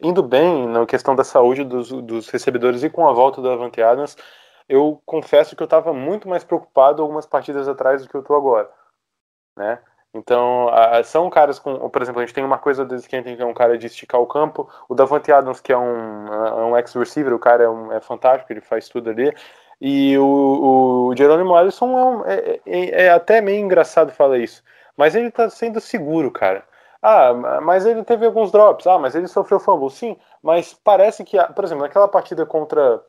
indo bem na questão da saúde dos, dos recebedores e com a volta do Avante Adams, eu confesso que eu estava muito mais preocupado algumas partidas atrás do que eu estou agora, né? Então, a, são caras com, por exemplo, a gente tem uma coisa do Scanton que é um cara de esticar o campo, o Davante Adams que é um, é um ex-receiver, o cara é, um, é fantástico, ele faz tudo ali, e o, o Jerônimo Alisson é, um, é, é, é, até meio engraçado falar isso. Mas ele tá sendo seguro, cara. Ah, mas ele teve alguns drops. Ah, mas ele sofreu fumble. Sim, mas parece que, por exemplo, naquela partida contra,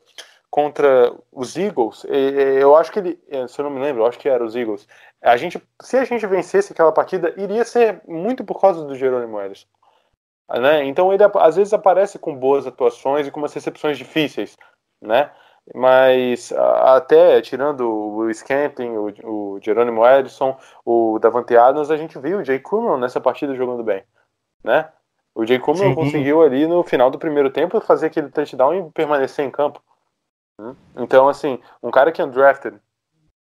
contra os Eagles, eu acho que ele, eh, se eu não me lembro, eu acho que era os Eagles. A gente, se a gente vencesse aquela partida, iria ser muito por causa do Jerônimo Ellison. Né? Então ele às vezes aparece com boas atuações e com umas recepções difíceis, né? mas até tirando o Scamping, o, o Jerônimo Edson, o Davante Adams, a gente viu o Jay Kuhlman nessa partida jogando bem, né? O Jay Kuhlman conseguiu ali no final do primeiro tempo fazer aquele touchdown e permanecer em campo. Então, assim, um cara que é undrafted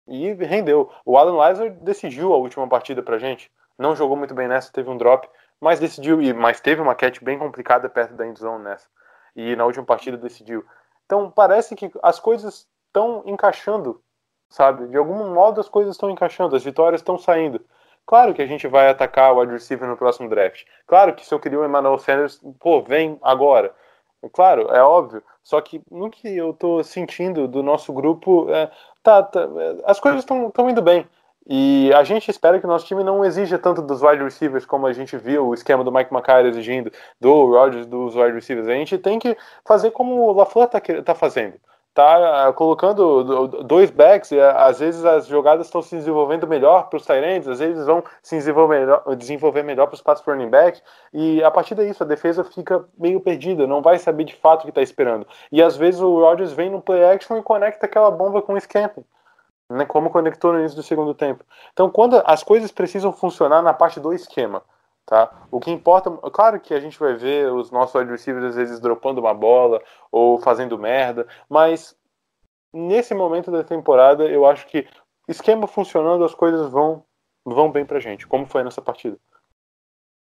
e rendeu. O Alan Lazar decidiu a última partida pra gente. Não jogou muito bem nessa, teve um drop, mas decidiu, e mas teve uma catch bem complicada perto da endzone nessa. E na última partida decidiu. Então parece que as coisas estão encaixando, sabe? De algum modo as coisas estão encaixando, as vitórias estão saindo. Claro que a gente vai atacar o wide receiver no próximo draft. Claro que se eu queria o Emmanuel Sanders, pô, vem agora. Claro, é óbvio. Só que no que eu tô sentindo do nosso grupo, é, tá, tá, as coisas estão indo bem. E a gente espera que o nosso time não exija tanto dos wide receivers como a gente viu o esquema do Mike McCarthy exigindo, do Rodgers dos wide receivers. A gente tem que fazer como o LaFleur está tá fazendo. Tá colocando dois backs e às vezes as jogadas estão se desenvolvendo melhor para os Tyrants, às vezes vão se desenvolver melhor, desenvolver melhor para os passos running back e a partir disso a defesa fica meio perdida, não vai saber de fato o que está esperando. E às vezes o Rodgers vem no play action e conecta aquela bomba com o Scamping né, como conectou no início do segundo tempo. Então, quando as coisas precisam funcionar na parte do esquema, tá? O que importa, claro que a gente vai ver os nossos wide receivers às vezes dropando uma bola ou fazendo merda, mas nesse momento da temporada eu acho que esquema funcionando as coisas vão vão bem pra gente, como foi nessa partida.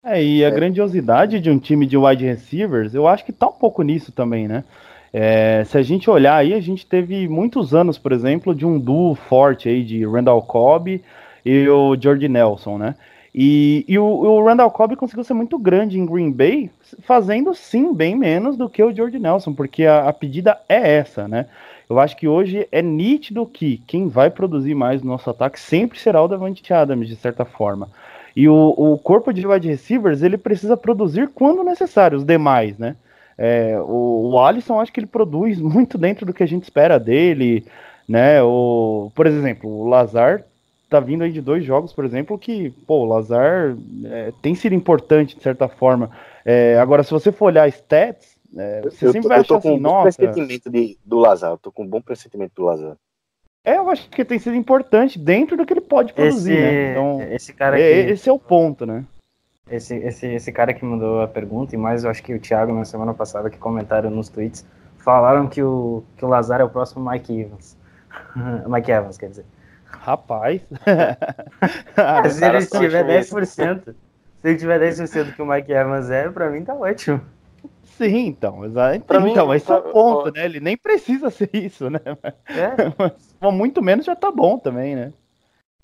É, e a é. grandiosidade de um time de wide receivers, eu acho que tá um pouco nisso também, né? É, se a gente olhar aí, a gente teve muitos anos, por exemplo, de um duo forte aí de Randall Cobb e o George Nelson, né? E, e o, o, Randall Cobb conseguiu ser muito grande em Green Bay, fazendo sim bem menos do que o George Nelson, porque a, a pedida é essa, né? Eu acho que hoje é nítido que quem vai produzir mais no nosso ataque sempre será o Davante Adams, de certa forma. E o, o corpo de wide receivers, ele precisa produzir quando necessário, os demais, né? É, o, o Alisson, acho que ele produz (laughs) muito dentro do que a gente espera dele, né? O, por exemplo, o Lazar tá vindo aí de dois jogos, por exemplo, que, pô, o Lazar é, tem sido importante de certa forma. É, agora, se você for olhar stats, é, você eu, sempre vai achar assim, um nossa. pressentimento de, do Lazar, eu tô com um bom pressentimento do Lazar. É, eu acho que tem sido importante dentro do que ele pode produzir, esse, né? Então, esse cara é, aqui... esse é o ponto, né? Esse, esse, esse cara que mandou a pergunta, e mais eu acho que o Thiago na semana passada que comentaram nos tweets, falaram que o, que o Lazar é o próximo Mike Evans. (laughs) Mike Evans, quer dizer. Rapaz. (laughs) ah, se ele tiver 10%, se ele tiver 10% do que o Mike Evans é, pra mim tá ótimo. Sim, então, exato. Pra então, mim, esse pra... é o ponto, né? Ele nem precisa (laughs) ser isso, né? É. Mas, muito menos já tá bom também, né?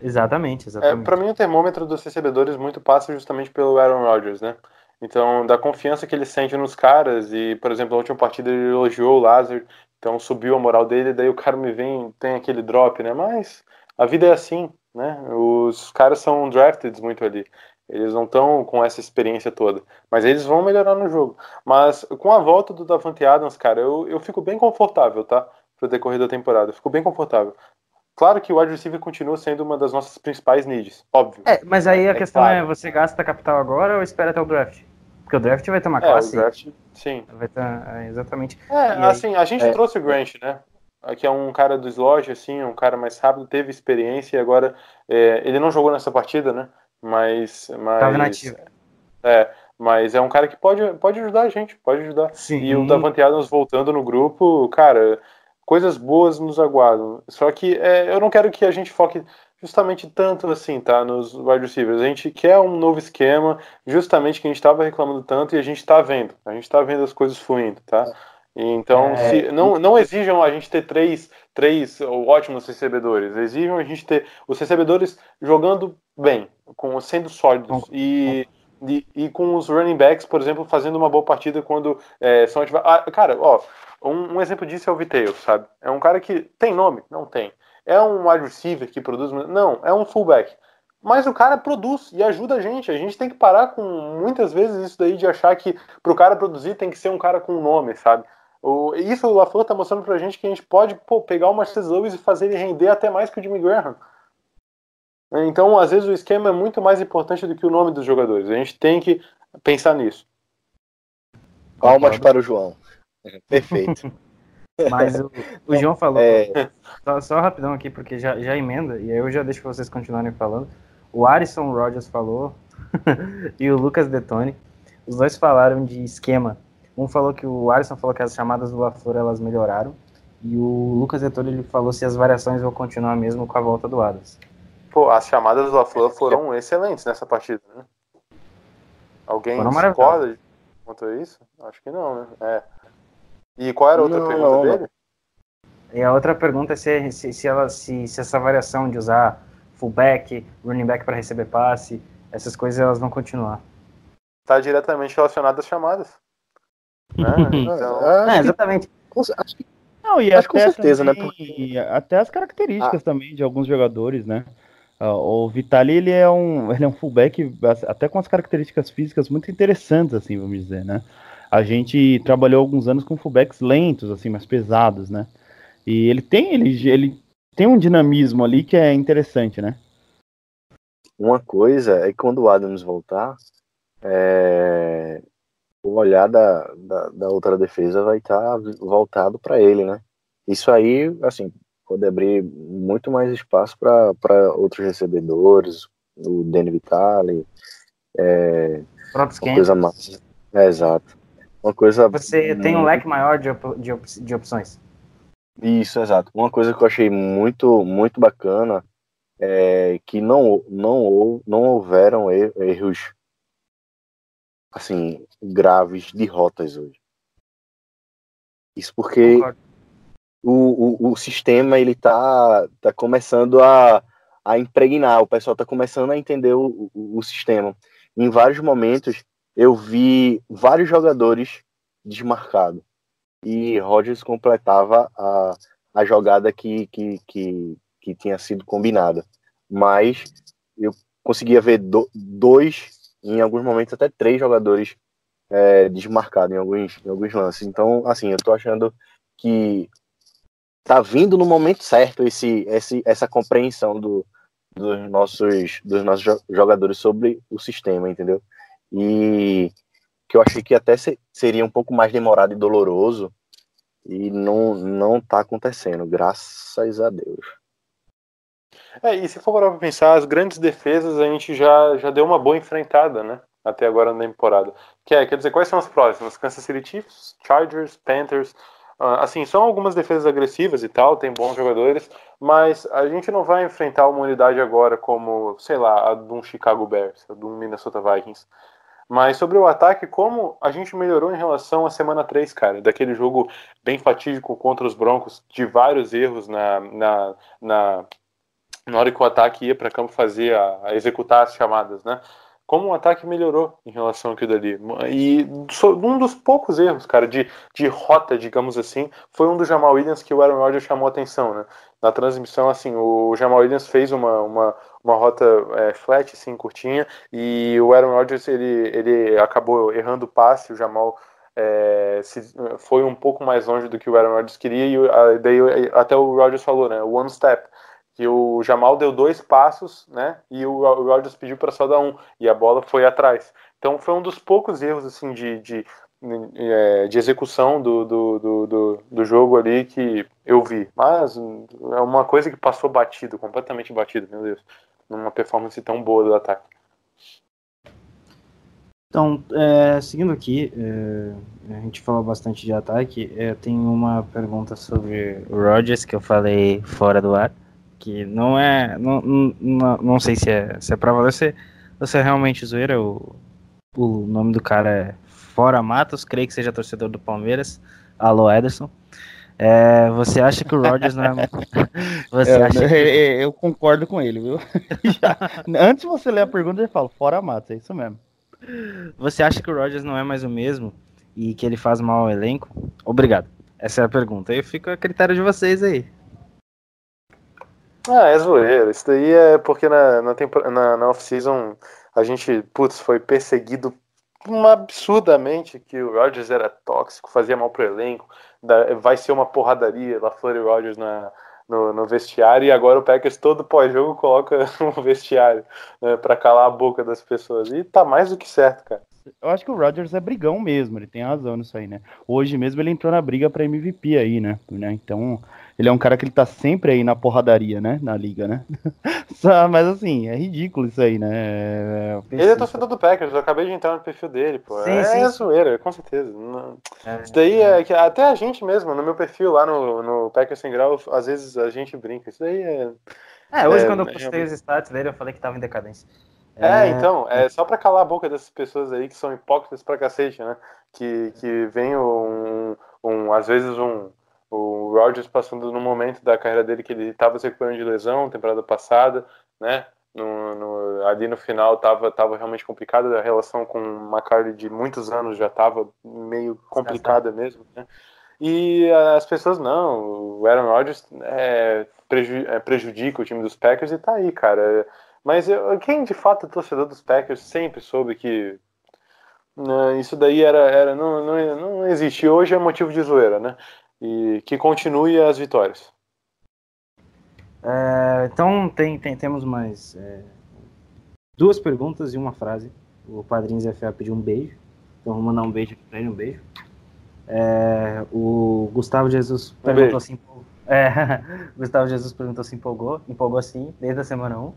Exatamente, exatamente. É, para mim, o termômetro dos recebedores muito passa justamente pelo Aaron Rodgers, né? Então, da confiança que ele sente nos caras, e, por exemplo, na última partida ele elogiou o Lazar, então subiu a moral dele, daí o cara me vem, tem aquele drop, né? Mas a vida é assim, né? Os caras são drafted muito ali. Eles não estão com essa experiência toda. Mas eles vão melhorar no jogo. Mas com a volta do Davante Adams, cara, eu, eu fico bem confortável, tá? Pro decorrer da temporada. Eu fico bem confortável. Claro que o wide receiver continua sendo uma das nossas principais needs, óbvio. É, mas aí a é questão claro. é, você gasta capital agora ou espera até o draft? Porque o draft vai ter uma é, classe. O draft, sim. Vai ter, é, exatamente. É, assim, a gente é. trouxe o Grant, né? Que é um cara do slot, assim, um cara mais rápido, teve experiência e agora. É, ele não jogou nessa partida, né? Mas. mas Tava nativo. É, mas é um cara que pode, pode ajudar a gente, pode ajudar. Sim. E o Davante Adams voltando no grupo, cara, coisas boas nos aguardam. Só que é, eu não quero que a gente foque justamente tanto assim, tá? Nos wide receivers. A gente quer um novo esquema, justamente que a gente estava reclamando tanto e a gente está vendo. A gente está vendo as coisas fluindo, tá? Então, É, se, não, não exijam a gente ter três, três ótimos recebedores. Exijam a gente ter os recebedores jogando bem, com, sendo sólidos. E, e, e com os running backs, por exemplo, fazendo uma boa partida quando é, são ativados. Ah, cara, ó, um, um exemplo disso é o Viteio, sabe? É um cara que tem nome? Não tem. É um wide receiver que produz? Não, é um fullback. Mas o cara produz e ajuda a gente. A gente tem que parar com muitas vezes isso daí de achar que pro cara produzir tem que ser um cara com nome, sabe? O, isso o LaFleur tá mostrando pra gente que a gente pode pô, pegar o Marcelo Lewis e fazer ele render até mais que o Jimmy Graham. Então, às vezes, o esquema é muito mais importante do que o nome dos jogadores. A gente tem que pensar nisso. Palmas para o João. (laughs) Perfeito. Mas o, o João falou, É, só, só rapidão aqui, porque já, já emenda, e aí eu já deixo vocês continuarem falando. O Arison Rodgers falou (laughs) e o Lucas Detone. Os dois falaram de esquema. Um falou que o Arison falou que as chamadas do LaFleur elas melhoraram. E o Lucas Detone ele falou se as variações vão continuar mesmo com a volta do Adams. Pô, as chamadas do LaFleur foram excelentes nessa partida, né? Alguém discorda quanto a isso? Acho que não, né? É. E qual era a outra Não, pergunta não, dele? E a outra pergunta é se, se, se, ela, se, se essa variação de usar fullback, running back para receber passe, essas coisas elas vão continuar. Tá diretamente relacionado às chamadas. Né? (laughs) Então, acho É, que- exatamente. acho que Não, e Acho com certeza, né, também- Até as características também de alguns jogadores, né? Ah, O Vitali, ele é um, (laughs) ele é um fullback até com as características físicas muito interessantes, assim, vamos dizer, né? A gente trabalhou alguns anos com fullbacks lentos, assim, mais pesados, né? E ele tem, ele, ele tem um dinamismo ali que é interessante, né? Uma coisa é que quando o Adams voltar, é, o olhar da, da, da outra defesa vai estar voltado para ele, né? Isso aí, assim, pode abrir muito mais espaço para outros recebedores, o Danny Vitale, é, uma coisa mais. É, exato. Uma coisa. Você tem um leque maior de, op- de, op- de opções. Isso, exato. Uma coisa que eu achei muito, muito bacana é que não, não, não houveram er- erros assim graves de rotas hoje. Isso porque o, o, o sistema ele tá, tá começando a, a impregnar, o pessoal tá começando a entender o, o, o sistema. Em vários momentos eu vi vários jogadores desmarcados e Rodgers completava a, a jogada que, que, que, que tinha sido combinada. Mas eu conseguia ver do- dois, em alguns momentos até três jogadores é, desmarcados em alguns, em alguns lances. Então, assim, eu tô achando que tá vindo no momento certo esse, esse, essa compreensão do, dos, nossos, dos nossos jo- jogadores sobre o sistema, entendeu? E que eu achei que até se- seria um pouco mais demorado e doloroso e não, não tá acontecendo, graças a Deus. É, e se for parar pra pensar, as grandes defesas a gente já, já deu uma boa enfrentada, né? Até agora na temporada. Que é, quer dizer, quais são as próximas? Kansas City Chiefs, Chargers, Panthers. Ah, assim, são algumas defesas agressivas e tal, tem bons jogadores, mas a gente não vai enfrentar uma unidade agora como, sei lá, a de um Chicago Bears, a de um Minnesota Vikings. Mas sobre o ataque, como a gente melhorou em relação à semana 3, cara, daquele jogo bem fatídico contra os Broncos, de vários erros na, na, na, na hora que o ataque ia para campo fazer a, a executar as chamadas, né? Como o ataque melhorou em relação àquilo dali. E um dos poucos erros, cara, de, de rota, digamos assim, foi um do Jamal Williams que o Aaron Rodgers chamou atenção, né? Na transmissão, assim, o Jamal Williams fez uma, uma, uma rota é, flat, assim, curtinha, e o Aaron Rodgers, ele, ele acabou errando o passe, o Jamal é, se- foi um pouco mais longe do que o Aaron Rodgers queria, e daí até o Rodgers falou, né? One step que o Jamal deu dois passos, né? E o Ro- Rodgers pediu para só dar um e a bola foi atrás. Então foi um dos poucos erros assim de, de, é, de execução do, do, do, do, jogo ali que eu vi. Mas é uma coisa que passou batido, completamente batido, meu Deus, numa performance tão boa do ataque. Então, é, seguindo aqui, é, a gente falou bastante de ataque. É, tem uma pergunta sobre o Rodgers que eu falei fora do ar, que não é. Não, não, não sei se é, se é pra valer, se é realmente zoeira. O, o nome do cara é Fora Matos, creio que seja torcedor do Palmeiras. Alô, Ederson. É, você acha que o Rodgers não é. (laughs) você Eu, acha que... eu- eu concordo com ele, viu? (laughs) Já- antes de você ler a pergunta, ele fala, fora Matos, é isso mesmo. Você acha que o Rodgers não é mais o mesmo e que ele faz mal ao elenco? Obrigado. Essa é a pergunta. Eu fico a critério de vocês aí. Ah, é zoeira. Isso daí é porque na, na, na, na off-season a gente, putz, foi perseguido absurdamente que o Rodgers era tóxico, fazia mal pro elenco, da- vai ser uma porradaria lá Flurry Rodgers na, no, no vestiário, e agora o Packers todo pós-jogo coloca (laughs) um vestiário né, para calar a boca das pessoas. E tá mais do que certo, cara. Eu acho que o Rodgers é brigão mesmo, ele tem razão nisso aí, né? Hoje mesmo ele entrou na briga pra MVP aí, né? né? Então, ele é um cara que ele tá sempre aí na porradaria, né? Na liga, né? (laughs) Mas assim, é ridículo isso aí, né? É- Ele é torcedor do Packers, eu acabei de entrar no perfil dele, pô. Sim, é sim. zoeira, com certeza. Não- É, Isso daí é que até a gente mesmo, no meu perfil lá no, no Packers Sem Grau, às vezes a gente brinca. Isso daí é. É, hoje É, quando eu é, postei realmente. os stats dele, eu falei que tava em decadência. É, então, é só pra calar a boca dessas pessoas aí que são hipócritas pra cacete, né? Que, que vem um, um, às vezes um, o Rodgers passando no momento da carreira dele que ele tava se recuperando de lesão, temporada passada, né? No, no- ali no final tava, tava realmente complicada, a relação com o McCarthy de muitos anos já tava meio complicada mesmo, né? E as pessoas, não, o Aaron Rodgers é, preju- é, prejudica o time dos Packers e tá aí, cara. Mas eu- quem de fato é torcedor dos Packers sempre soube que né, isso daí era, era não, não, não existe. Hoje é motivo de zoeira, né? E que continue as vitórias. É, então tem, tem- temos mais é, duas perguntas e uma frase. O padrinho Zé Fé pediu um beijo. Então vou mandar um beijo pra ele, um beijo. É, o Gustavo Jesus perguntou beijo. se empolgou. É, (laughs) Gustavo Jesus perguntou se empolgou. Empolgou sim, desde a semana 1.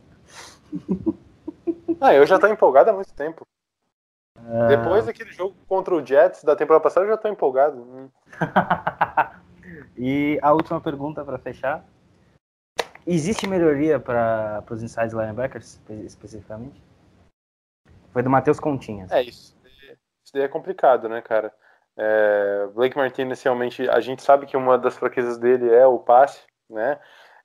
Ah, eu já tô empolgado há muito tempo. Depois daquele jogo contra o Jets da temporada passada, eu já tô empolgado. (laughs) E a última pergunta para fechar. Existe melhoria para os inside linebackers, espe- especificamente? Foi do Matheus Continhas. É isso. Isso daí é complicado, né, cara? É, Blake Martinez realmente, a gente sabe que uma das fraquezas dele é o passe, né?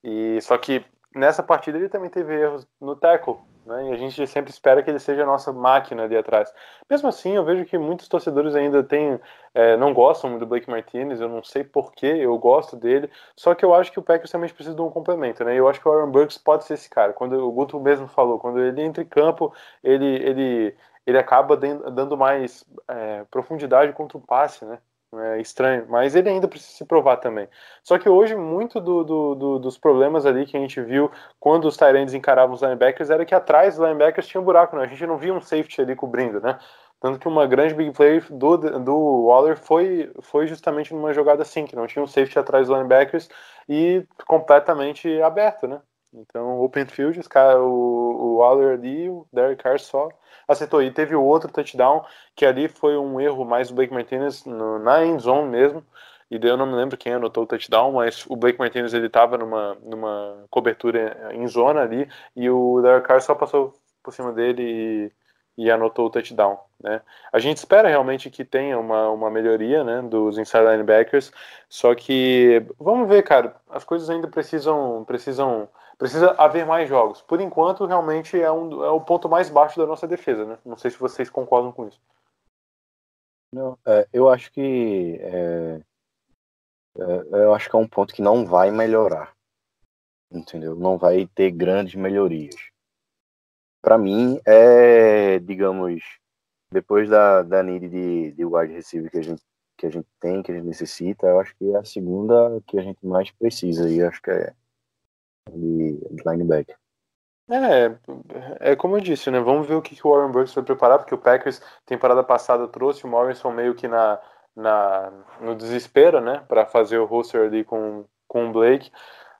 E só que nessa partida ele também teve erros no tackle, né? E a gente sempre espera que ele seja a nossa máquina ali atrás. Mesmo assim, eu vejo que muitos torcedores ainda têm, é, não gostam do Blake Martinez. Eu não sei porquê, eu gosto dele. Só que eu acho que o Packers também precisa de um complemento, né? Eu acho que o Aaron Burks pode ser esse cara. Quando o Guto mesmo falou, quando ele entra em campo, ele ele ele acaba dando mais é, profundidade contra o passe, né? É estranho, mas ele ainda precisa se provar também. Só que hoje, muito do- do- do- dos problemas ali que a gente viu quando os Tyrands encaravam os linebackers era que atrás dos linebackers tinha um buraco, né? A gente não via um safety ali cobrindo, né? Tanto que uma grande big play do, do Waller foi, foi justamente numa jogada assim, que não tinha um safety atrás dos linebackers e completamente aberto, né? Então, open field, cara, o, o Waller ali, o Derek Carr só acertou. E teve o outro touchdown, que ali foi um erro mais do Blake Martinez no, na end zone mesmo. E daí eu não me lembro quem anotou o touchdown, mas o Blake Martinez ele tava numa, numa cobertura em zona ali, e o Derek Carr só passou por cima dele e, e anotou o touchdown, né? A gente espera realmente que tenha uma, uma melhoria, né, dos inside linebackers, só que vamos ver, cara, as coisas ainda precisam precisam precisa haver mais jogos. Por enquanto, realmente é, um, é o ponto mais baixo da nossa defesa, né? Não sei se vocês concordam com isso. Não, é, eu acho que é, é, eu acho que é um ponto que não vai melhorar, entendeu? Não vai ter grandes melhorias. Para mim é, digamos, depois da da need de, de wide receiver que a gente que a gente tem, que a gente necessita, eu acho que é a segunda que a gente mais precisa e acho que é de, de linebacker. É, é como eu disse, né? Vamos ver o que, que o Warren Burks vai preparar, porque o Packers, temporada passada, trouxe o Morrison meio que na, na, no desespero, né? Para fazer o roster ali com, com o Blake.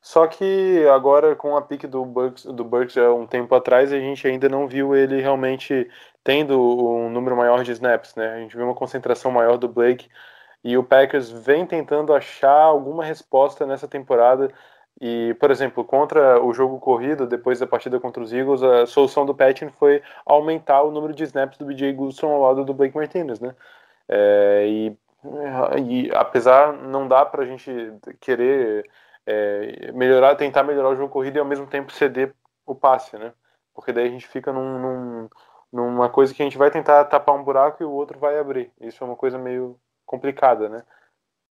Só que agora, com a pique do Burks, do Burks há um tempo atrás, a gente ainda não viu ele realmente tendo um número maior de snaps, né? A gente vê uma concentração maior do Blake e o Packers vem tentando achar alguma resposta nessa temporada. E, por exemplo, contra o jogo corrido, depois da partida contra os Eagles, a solução do Patton foi aumentar o número de snaps do BJ Goodson ao lado do Blake Martinez, né? É, e, e, apesar não dá para a gente querer é, melhorar, tentar melhorar o jogo corrido e ao mesmo tempo ceder o passe, né? Porque daí a gente fica num, num, numa coisa que a gente vai tentar tapar um buraco e o outro vai abrir. Isso é uma coisa meio complicada, né?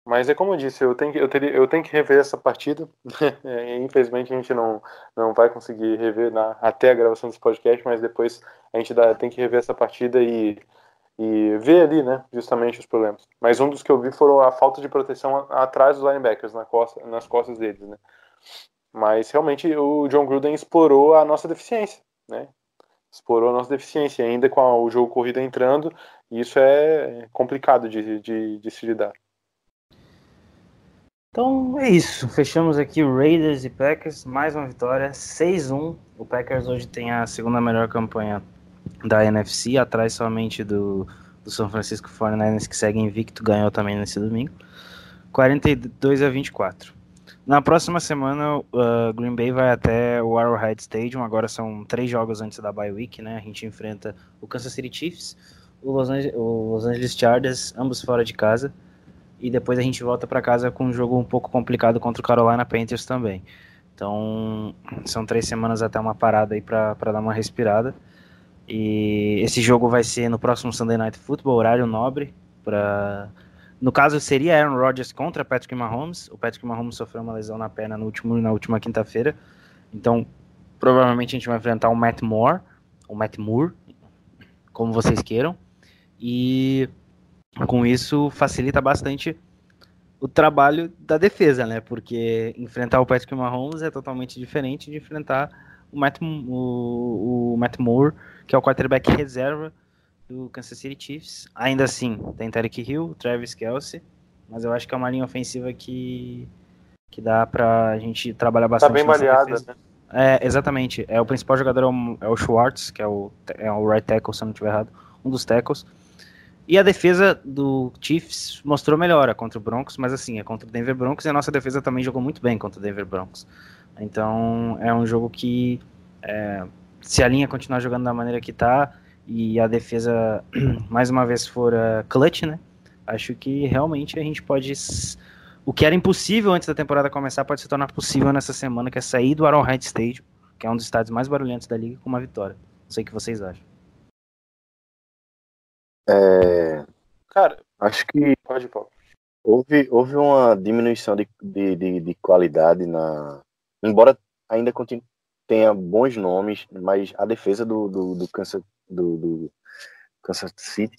Mas é como eu disse, eu tenho que, eu teria, eu tenho que rever essa partida. (laughs) Infelizmente a gente não, não vai conseguir rever na, até a gravação desse podcast, mas depois a gente dá, tem que rever essa partida e, e ver ali, né, justamente os problemas. Mas um dos que eu vi foram a falta de proteção atrás dos linebackers, na costa, nas costas deles, né? Mas realmente o John Gruden explorou a nossa deficiência, né? Explorou a nossa deficiência, ainda com o jogo corrido entrando, e isso é complicado de, de, de se lidar. Então é isso. Fechamos aqui Raiders e Packers. Mais uma vitória. 6-1. O Packers hoje tem a segunda melhor campanha da NFC, atrás somente do, do São Francisco 49ers, que segue invicto, ganhou também nesse domingo. 42 a 24. Na próxima semana, uh, Green Bay vai até o Arrowhead Stadium. Agora são três jogos antes da bye week, né? A gente enfrenta o Kansas City Chiefs, o Los, Angeles, o Los Angeles Chargers, ambos fora de casa. E depois a gente volta para casa com um jogo um pouco complicado contra o Carolina Panthers também. Então, são três semanas até uma parada aí para dar uma respirada. E esse jogo vai ser no próximo Sunday Night Football, horário nobre, para no caso, seria Aaron Rodgers contra Patrick Mahomes. O Patrick Mahomes sofreu uma lesão na perna no último, na última quinta-feira. Então, provavelmente a gente vai enfrentar o Matt Moore, o Matt Moore, como vocês queiram. E com isso facilita bastante o trabalho da defesa, né? Porque enfrentar o Patrick Mahomes é totalmente diferente de enfrentar o Matt, o, o Matt Moore, que é o quarterback reserva do Kansas City Chiefs. Ainda assim, tem Tarek Hill, Travis Kelsey, mas eu acho que é uma linha ofensiva que, que dá pra gente trabalhar bastante. Tá bem baleada, né? É, exatamente. É, o principal jogador é o, é o, Schwartz, que é o, é o right tackle, se eu não estiver errado, um dos tackles. E a defesa do Chiefs mostrou melhora contra o Broncos, mas assim, é contra o Denver Broncos e a nossa defesa também jogou muito bem contra o Denver Broncos. Então é um jogo que, é, se a linha continuar jogando da maneira que está, e a defesa (clears throat) mais uma vez for uh, clutch, né? Acho que realmente a gente pode. O que era impossível antes da temporada começar pode se tornar possível nessa semana, que é sair do Arrowhead Stadium, que é um dos estádios mais barulhentos da liga, com uma vitória. Não sei o que vocês acham. É... Cara, acho que pode, Paulo. Houve, houve uma diminuição de, de, de, de qualidade na. Embora ainda continue, tenha bons nomes, mas a defesa do, do, do Kansas do, do Kansas City,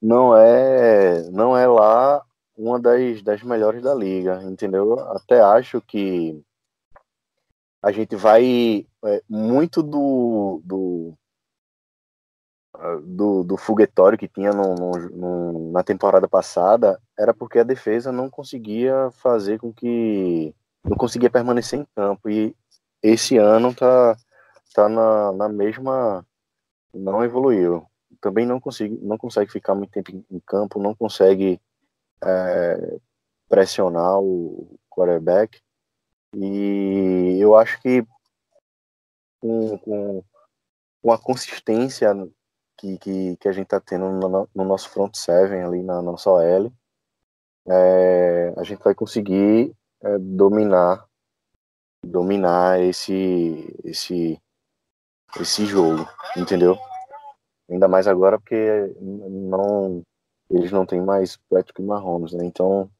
não é, não é lá uma das, das melhores da liga, entendeu? Até acho que a gente vai é, muito do, do, do, do foguetório que tinha no, no, no, na temporada passada era porque a defesa não conseguia fazer com que não conseguia permanecer em campo e esse ano tá, tá na, na mesma não evoluiu. Também não consegue, não consegue ficar muito tempo em campo, não consegue é, pressionar o quarterback. E eu acho que com, com, com a consistência que, que, que a gente está tendo no, no, nosso front seven ali na nossa OL, é, a gente vai conseguir é, dominar dominar esse esse esse jogo, entendeu? Ainda mais agora porque não eles não têm mais Patrick Mahomes, né? Então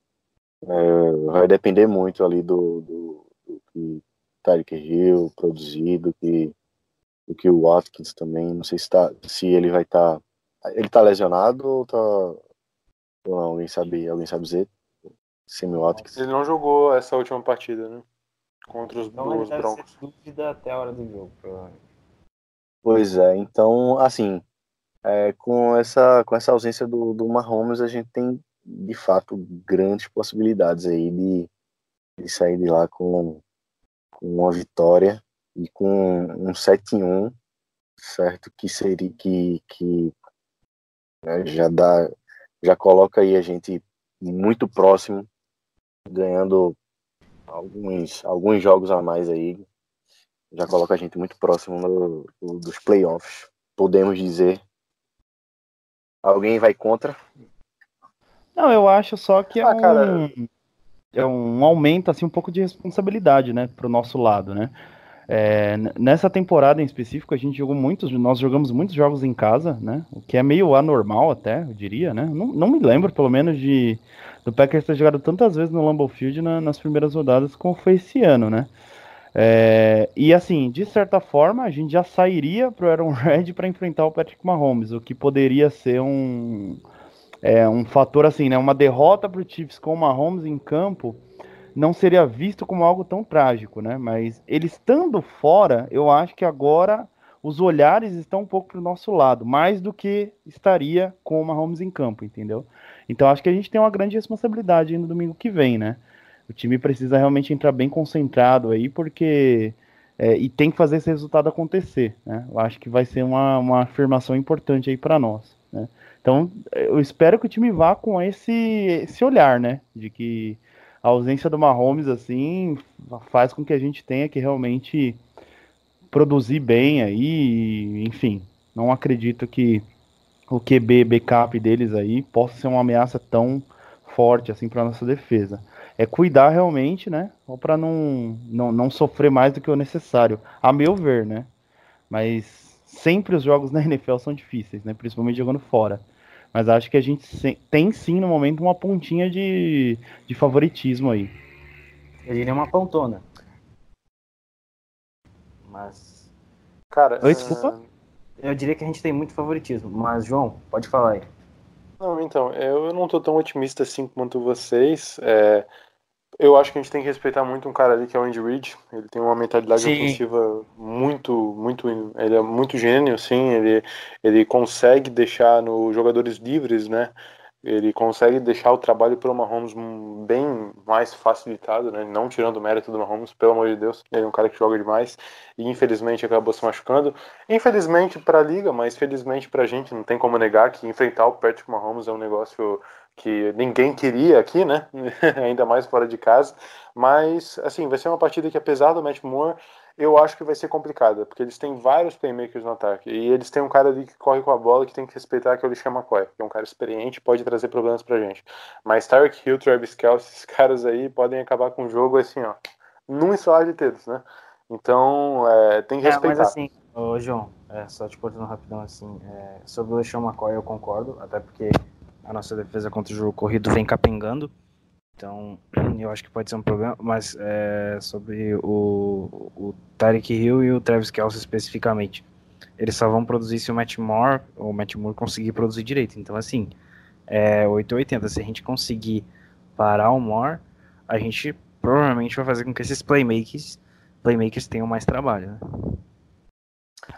é, vai depender muito ali do, do, do que Tyreek Hill produzir, do que, do que o Watkins também. Não sei se, tá, se ele vai estar. Tá, ele tá lesionado ou tá. Ou não, alguém sabe, alguém sabe dizer? Semi Watkins. Ele não jogou essa última partida, né? Contra os, então, os Broncos. dúvida até a hora do jogo, provavelmente. Pois é, então, assim, é, com, essa, com essa ausência do, do Mahomes, a gente tem, de fato, grandes possibilidades aí de, de sair de lá com, com uma vitória e com um 7-1 certo? Que seria que, que né, já dá, já coloca aí a gente muito próximo, ganhando alguns, alguns jogos a mais aí, já coloca a gente muito próximo no, no, dos playoffs. Podemos dizer. Alguém vai contra? Não, eu acho só que é, Ah, um, cara. é um aumento, assim, um pouco de responsabilidade, né, pro nosso lado, né? É, nessa temporada em específico, a gente jogou muitos, nós jogamos muitos jogos em casa, né? O que é meio anormal até, eu diria, né? Não, não me lembro, pelo menos, de do Packers ter jogado tantas vezes no Lambeau Field na- nas primeiras rodadas como foi esse ano, né? É, e assim, de certa forma, a gente já sairia pro Aaron (laughs) Red para enfrentar o Patrick Mahomes, o que poderia ser um, é, um fator assim, né? Uma derrota pro Chiefs com o Mahomes em campo não seria visto como algo tão trágico, né? Mas ele estando fora, eu acho que agora os olhares estão um pouco pro nosso lado, mais do que estaria com o Mahomes em campo, entendeu? Então acho que a gente tem uma grande responsabilidade no domingo que vem, né? O time precisa realmente entrar bem concentrado aí, porque. é, e tem que fazer esse resultado acontecer, né? Eu acho que vai ser uma, uma afirmação importante aí para nós, né? Então, eu espero que o time vá com esse, esse olhar, né? De que a ausência do Mahomes, assim, faz com que a gente tenha que realmente produzir bem aí, enfim. Não acredito que o QB backup deles aí possa ser uma ameaça tão forte assim para nossa defesa. É cuidar realmente, né? Ou para não, não, não sofrer mais do que o necessário, a meu ver, né? Mas sempre os jogos na (laughs) NFL são difíceis, né? Principalmente jogando fora. Mas acho que a gente tem sim no momento uma pontinha de, de favoritismo aí. Eu diria uma pontona. Mas. Cara, Oi, é, desculpa? Eu diria que a gente tem muito favoritismo. Mas, João, pode falar aí. Não, então, eu não tô tão otimista assim quanto vocês. É, eu acho que a gente tem que respeitar muito um cara ali que é o Andy Reid. Ele tem uma mentalidade Sim. ofensiva muito, muito, ele é muito gênio, sim. Ele, ele consegue deixar nos jogadores livres, né? Ele consegue deixar o trabalho para o Mahomes bem mais facilitado, né? Não tirando o mérito do Mahomes, pelo amor de Deus. Ele é um cara que joga demais e infelizmente acabou se machucando. Infelizmente para a liga, mas felizmente para a gente, não tem como negar que enfrentar o Patrick Mahomes é um negócio que ninguém queria aqui, né? (laughs) Ainda mais fora de casa. Mas, assim, vai ser uma partida que, apesar do Matt Moore, eu acho que vai ser complicada, porque eles têm vários playmakers no ataque. E eles têm um cara ali que corre com a bola que tem que respeitar, que é o Lixan McCoy, que é um cara experiente pode trazer problemas pra gente. Mas Tyreek Hill, Travis Kelce, esses caras aí podem acabar com o jogo assim, ó, num ensolar de dedos, né? Então, é, tem que É, respeitar. mas assim, ô João, é, só te cortando rapidão assim, é, sobre o LeSean McCoy eu concordo, até porque a nossa defesa contra o jogo corrido vem capengando, então (clears throat) eu acho que pode ser um problema, mas é, sobre o, o Tyreek Hill e o Travis Kelce especificamente, eles só vão produzir se o Matt Moore, ou o Matt Moore conseguir produzir direito, então assim, é 880, se a gente conseguir parar o Moore, a gente provavelmente vai fazer com que esses playmakers, playmakers tenham mais trabalho, né?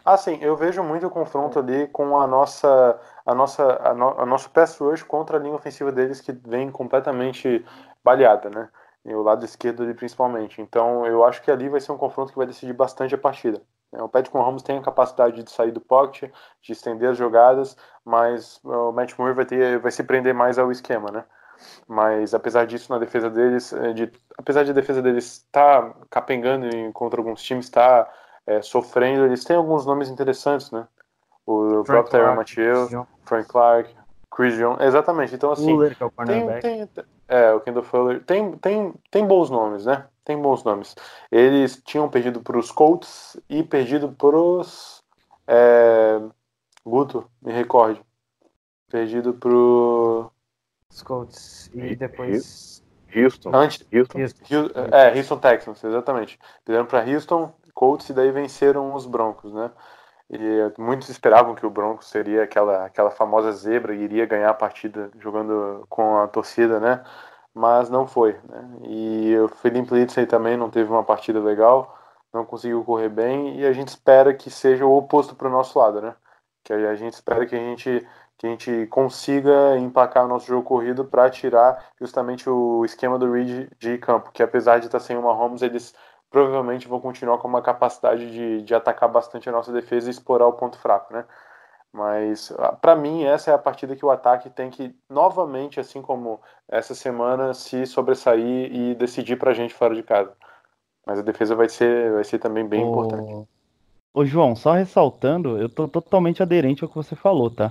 Ah, sim, eu vejo muito o confronto ali com a nossa, a nossa, a, no, a nosso pass rush contra a linha ofensiva deles que vem completamente baleada, né? E o lado esquerdo ali principalmente. Então, eu acho que ali vai ser um confronto que vai decidir bastante a partida. É, O Patrick Mahomes tem a capacidade de sair do pocket, de estender as jogadas, mas o Matt Moore vai ter, vai se prender mais ao esquema, né? Mas apesar disso, na defesa deles, é, de, apesar de a defesa deles estar tá capengando em- contra alguns times, tá é, sofrendo, eles têm alguns nomes interessantes, né? O próprio Tyron Mathieu, John Frank Clark, Chris Jones, exatamente. Então assim, Fuller, que é o tem, tem, é, o Kendall Fuller tem, tem, tem bons nomes, né? Tem bons nomes. Eles tinham perdido para os Colts e perdido para os é, Guto, me recorde. Perdido pro Os Colts. E depois. Houston. antes Houston. Hu- É, Houston Texans, exatamente. Perderam para Houston, Colts e daí venceram os Broncos, né? E muitos esperavam que o Broncos seria aquela, aquela famosa zebra e iria ganhar a partida jogando com a torcida, né? Mas não foi, né? E o Felipe Lindsay também não teve uma partida legal, não conseguiu correr bem e a gente espera que seja o oposto para o nosso lado, né? Que a gente espera que a gente que a gente consiga empacar o nosso jogo corrido para tirar justamente o esquema do Reed de campo, que apesar de estar sem o Mahomes, eles provavelmente vão continuar com uma capacidade de, de atacar bastante a nossa defesa e explorar o ponto fraco, né? Mas para mim essa é a partida que o ataque tem que novamente, assim como essa semana, se sobressair e decidir para a gente fora de casa. Mas a defesa vai ser, vai ser também bem Ô- importante. Ô, João, só ressaltando, eu tô totalmente aderente ao que você falou, tá?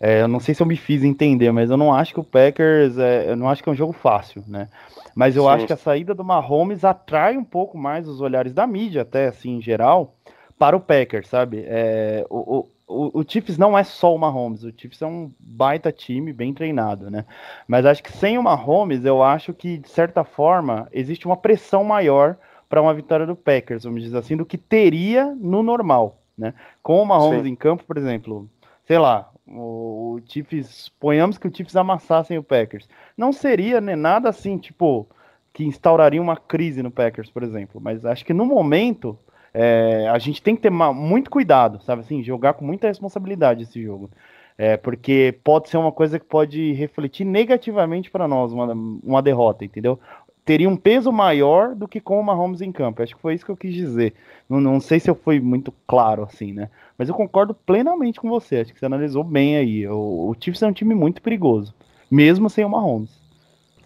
É, eu não sei se eu me fiz entender, mas eu não acho que o Packers, é, eu não acho que é um jogo fácil, né? Mas eu Sim. acho que a saída do Mahomes atrai um pouco mais os olhares da mídia, até assim, em geral, para o Packers, sabe? É, o, o, o, o Chiefs não é só o Mahomes, o Chiefs é um baita time, bem treinado, né? Mas acho que sem o Mahomes, eu acho que, de certa forma, existe uma pressão maior para uma vitória do Packers, vamos dizer assim, do que teria no normal, né? Com o Mahomes Sim. em campo, por exemplo, sei lá, o, o Chiefs, ponhamos que o Chiefs amassassem o Packers, não seria né, nada assim, tipo, que instauraria uma crise no Packers, por exemplo, mas acho que no momento é, a gente tem que ter muito cuidado, sabe assim, jogar com muita responsabilidade esse jogo. É, porque pode ser uma coisa que pode refletir negativamente para nós, uma, uma derrota, entendeu? Teria um peso maior do que com o Mahomes em campo. Acho que foi isso que eu quis dizer. Não, não sei se eu fui muito claro assim, né? Mas eu concordo plenamente com você. Acho que você analisou bem aí. O, o Chiefs é um time muito perigoso, mesmo sem o Mahomes.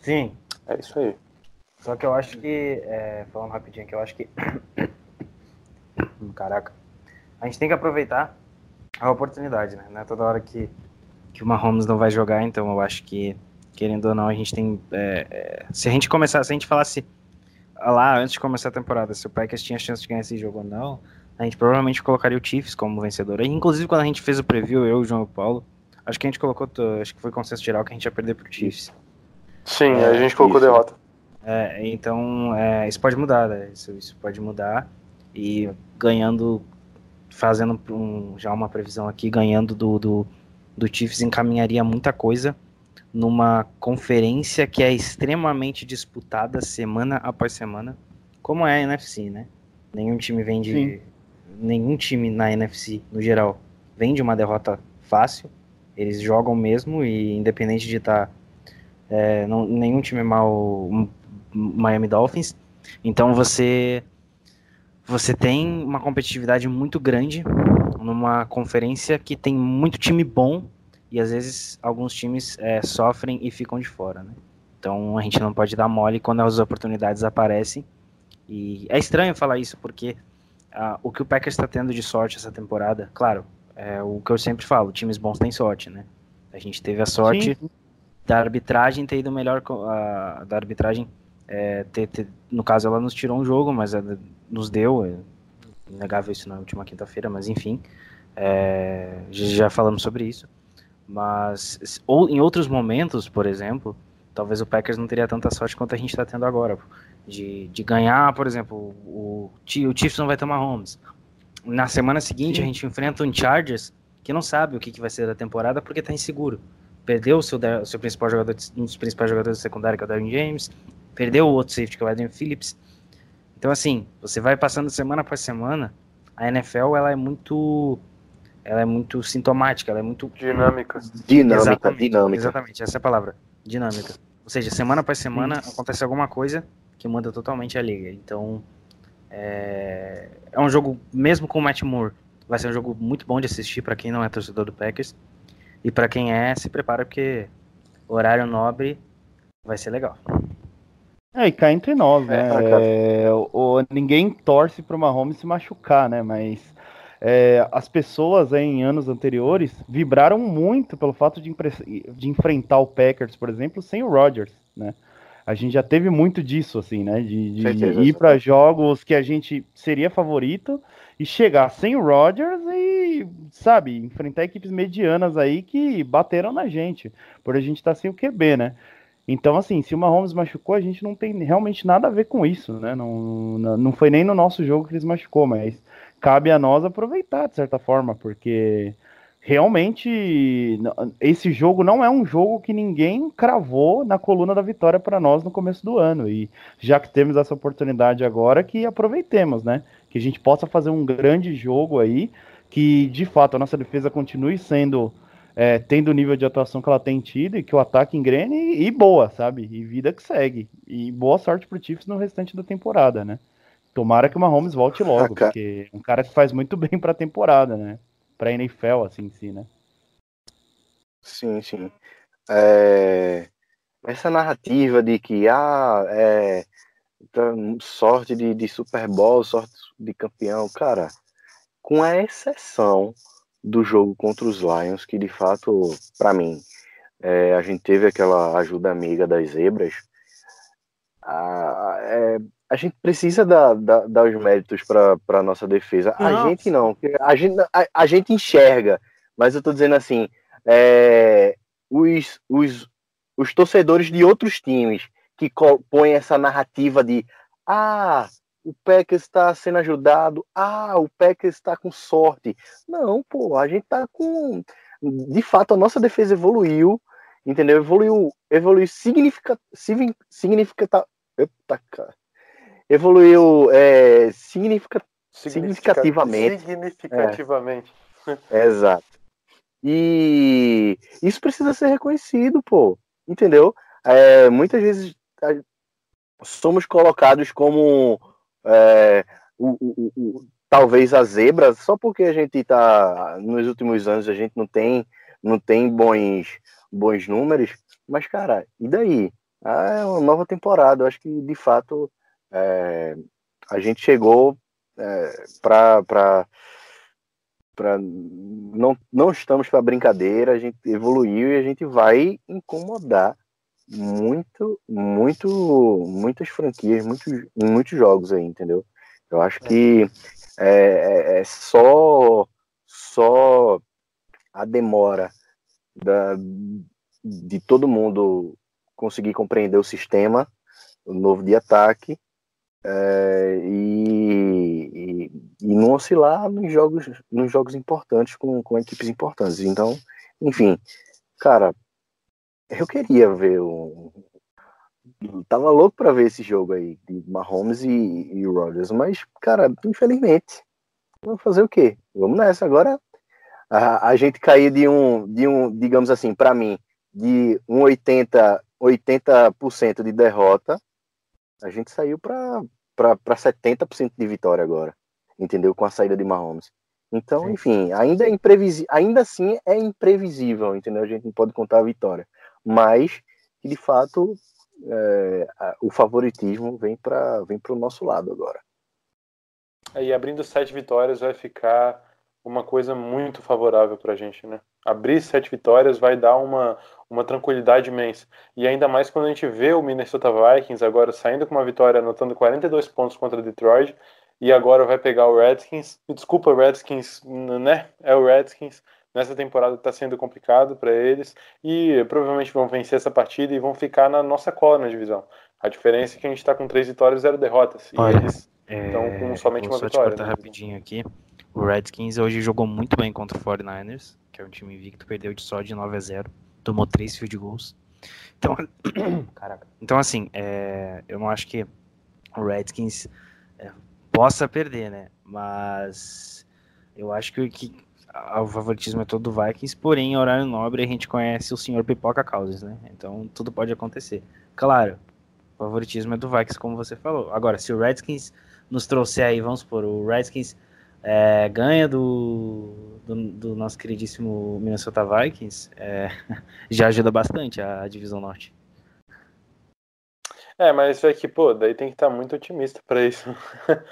Sim, É isso aí. Só que eu acho que, é, falando rapidinho aqui, eu acho que. (coughs) Caraca. A gente tem que aproveitar a oportunidade, né? Não é toda hora que, que o Mahomes não vai jogar, então eu acho que, querendo ou não, a gente tem. é, é, se a gente começar, se a gente falasse ah, lá antes de começar a temporada, se o Packers tinha chance de ganhar esse jogo ou não, a gente provavelmente colocaria o Chiefs como vencedor. E, inclusive, quando a gente fez o preview, eu, o João e o Paulo, acho que a gente colocou, acho que foi consenso geral que a gente ia perder pro Chiefs. Sim, É, a gente colocou isso. derrota. É, então, é, isso pode mudar, né? Isso, isso pode mudar. E ganhando, fazendo um- já uma previsão aqui, ganhando do, do, do Chiefs encaminharia muita coisa numa conferência que é extremamente disputada semana após semana, como é a NFC, né? Nenhum time vem de. Sim. Nenhum time na NFC, no geral, vem de uma derrota fácil. Eles jogam mesmo e independente de estar é, não- nenhum time mal um- Miami Dolphins. Então você você tem uma competitividade muito grande numa conferência que tem muito time bom e às vezes alguns times é, sofrem e ficam de fora, né? Então a gente não pode dar mole quando as oportunidades aparecem. E é estranho falar isso porque ah, o que o Packers está tendo de sorte essa temporada, claro, é o que eu sempre falo, times bons têm sorte, né? A gente teve a sorte Sim, da arbitragem ter ido melhor a- da arbitragem é, ter, ter- no caso ela nos tirou um jogo mas ela nos deu é inegável isso na última quinta-feira mas enfim é, já falamos sobre isso mas ou em outros momentos por exemplo talvez o Packers não teria tanta sorte quanto a gente está tendo agora de, de ganhar por exemplo o, o Chiefs não vai tomar homes na semana seguinte Sim. a gente enfrenta um Chargers que não sabe o que, que vai ser da temporada porque está inseguro perdeu o seu, seu principal jogador, um dos principais jogadores da secundária, que é o Darren James, perdeu o outro safety, que é o Adrian Phillips. Então, assim, você vai passando semana após semana, a NFL, ela é muito, ela é muito sintomática, ela é muito... Dinâmica. Dinâmica, Exatamente, dinâmica. Exatamente, essa é a palavra, dinâmica. Ou seja, semana após semana acontece alguma coisa que muda totalmente a liga. Então, é, é um jogo, mesmo com o Matt Moore, vai ser um jogo muito bom de assistir para quem não é torcedor do Packers. E para quem é, se prepara porque horário nobre vai ser legal. É, e cá entre nós, né? É, cara. É, o- o- ninguém torce pro Mahomes se machucar, né? Mas é, as pessoas aí, em anos anteriores vibraram muito pelo fato de, de enfrentar o Packers, por exemplo, sem o Rodgers, né? A gente já teve muito disso, assim, né? De, de Certeza, ir para jogos que a gente seria favorito e chegar sem o Rodgers e, sabe, enfrentar equipes medianas aí que bateram na gente, por a gente estar sem o QB, né? Então, assim, se o Mahomes machucou, a gente não tem realmente nada a ver com isso, né? Não, não, não foi nem no nosso jogo que eles machucou, mas cabe a nós aproveitar, de certa forma, porque realmente esse jogo não é um jogo que ninguém cravou na coluna da vitória para nós no começo do ano. E já que temos essa oportunidade agora, que aproveitemos, né? Que a gente possa fazer um grande jogo aí, que de fato a nossa defesa continue sendo é, tendo o nível de atuação que ela tem tido e que o ataque engrene e, e boa, sabe? E vida que segue. E boa sorte pro Chiefs no restante da temporada, né? Tomara que o Mahomes volte logo, Ah, porque é um cara que faz muito (laughs) bem pra temporada, né? Pra NFL, assim, em si, né? Sim, sim. É, Essa narrativa de que ah, é, tá, sorte de, de Super Bowl, sorte de campeão, cara, com a exceção do jogo contra os Lions, que de fato, pra mim, é, a gente teve aquela ajuda amiga das zebras, a, é, a gente precisa dar, dar, dar os méritos para a nossa defesa. A Não. gente não, a gente, a, a gente enxerga, mas eu tô dizendo assim, é, os, os, os torcedores de outros times que põem essa narrativa de ah, o Packers está sendo ajudado, ah, o Packers está com sorte. Não, pô, a gente tá com. De fato, a nossa defesa evoluiu, entendeu? Evoluiu, evoluiu significa, signi- significata, eita, cara. Evoluiu é, significa, Significativamente. Significativamente. Exato. E isso precisa ser reconhecido, pô. Entendeu? É, muitas vezes somos colocados como é, o, o- o- o- talvez a zebra, só porque a gente tá nos últimos anos a gente não tem não tem bons bons números, mas cara, e daí? Ah, é uma nova temporada. Eu acho que de fato é, a gente chegou é, para para não não estamos para brincadeira, a gente evoluiu e a gente vai incomodar muito, muito, muitas franquias, muitos, muitos jogos aí, entendeu? Eu acho que é, é- é só só a demora da, de todo mundo conseguir compreender o sistema o novo de ataque é, e, e, e não oscilar nos jogos, nos jogos importantes com, com equipes importantes. Então, enfim, cara, eu queria ver o. Tava louco pra ver esse jogo aí de Mahomes e, e Rodgers, mas, cara, infelizmente, vamos fazer o quê? Vamos nessa. Agora a, a gente cair de um, de um, digamos assim, pra mim, de um 80, 80% de derrota, a gente saiu pra para 70% de vitória agora, entendeu? Com a saída de Mahomes. Então, Sim. enfim, ainda é imprevisível, ainda assim é imprevisível, entendeu? A gente não pode contar a vitória, mas que de fato é, a- o favoritismo vem para vem para o nosso lado agora. Aí abrindo sete vitórias vai ficar uma coisa muito favorável pra gente, né? Abrir sete vitórias vai dar uma, uma tranquilidade imensa. E ainda mais quando a gente vê o Minnesota Vikings agora saindo com uma vitória, anotando 42 pontos contra Detroit, e agora vai pegar o Redskins. Desculpa, Redskins, né? É o Redskins. Nessa temporada tá sendo complicado para eles e provavelmente vão vencer essa partida e vão ficar na nossa cola na divisão. A diferença é que a gente tá com três vitórias e zero derrotas. E Olha, eles Então, com somente vou uma só vitória, te né? rapidinho aqui. O Redskins hoje jogou muito bem contra o 49ers, que é um time invicto, perdeu de só de 9 a 0, tomou três field goals. Então, (coughs) caraca. Então assim, é, eu não acho que o Redskins é, possa perder, né? Mas eu acho que, que a- o favoritismo é todo do Vikings, porém, em horário nobre a gente conhece o senhor Pipoca Causas, né? Então tudo pode acontecer. Claro, o favoritismo é do Vikings, como você falou. Agora, se o Redskins nos trouxer aí, vamos supor, o Redskins é, ganha do, do, do nosso queridíssimo Minnesota Vikings, é, (laughs) já ajuda bastante a, a divisão norte. É, mas é que, pô, daí tem que estar muito otimista pra isso. (laughs)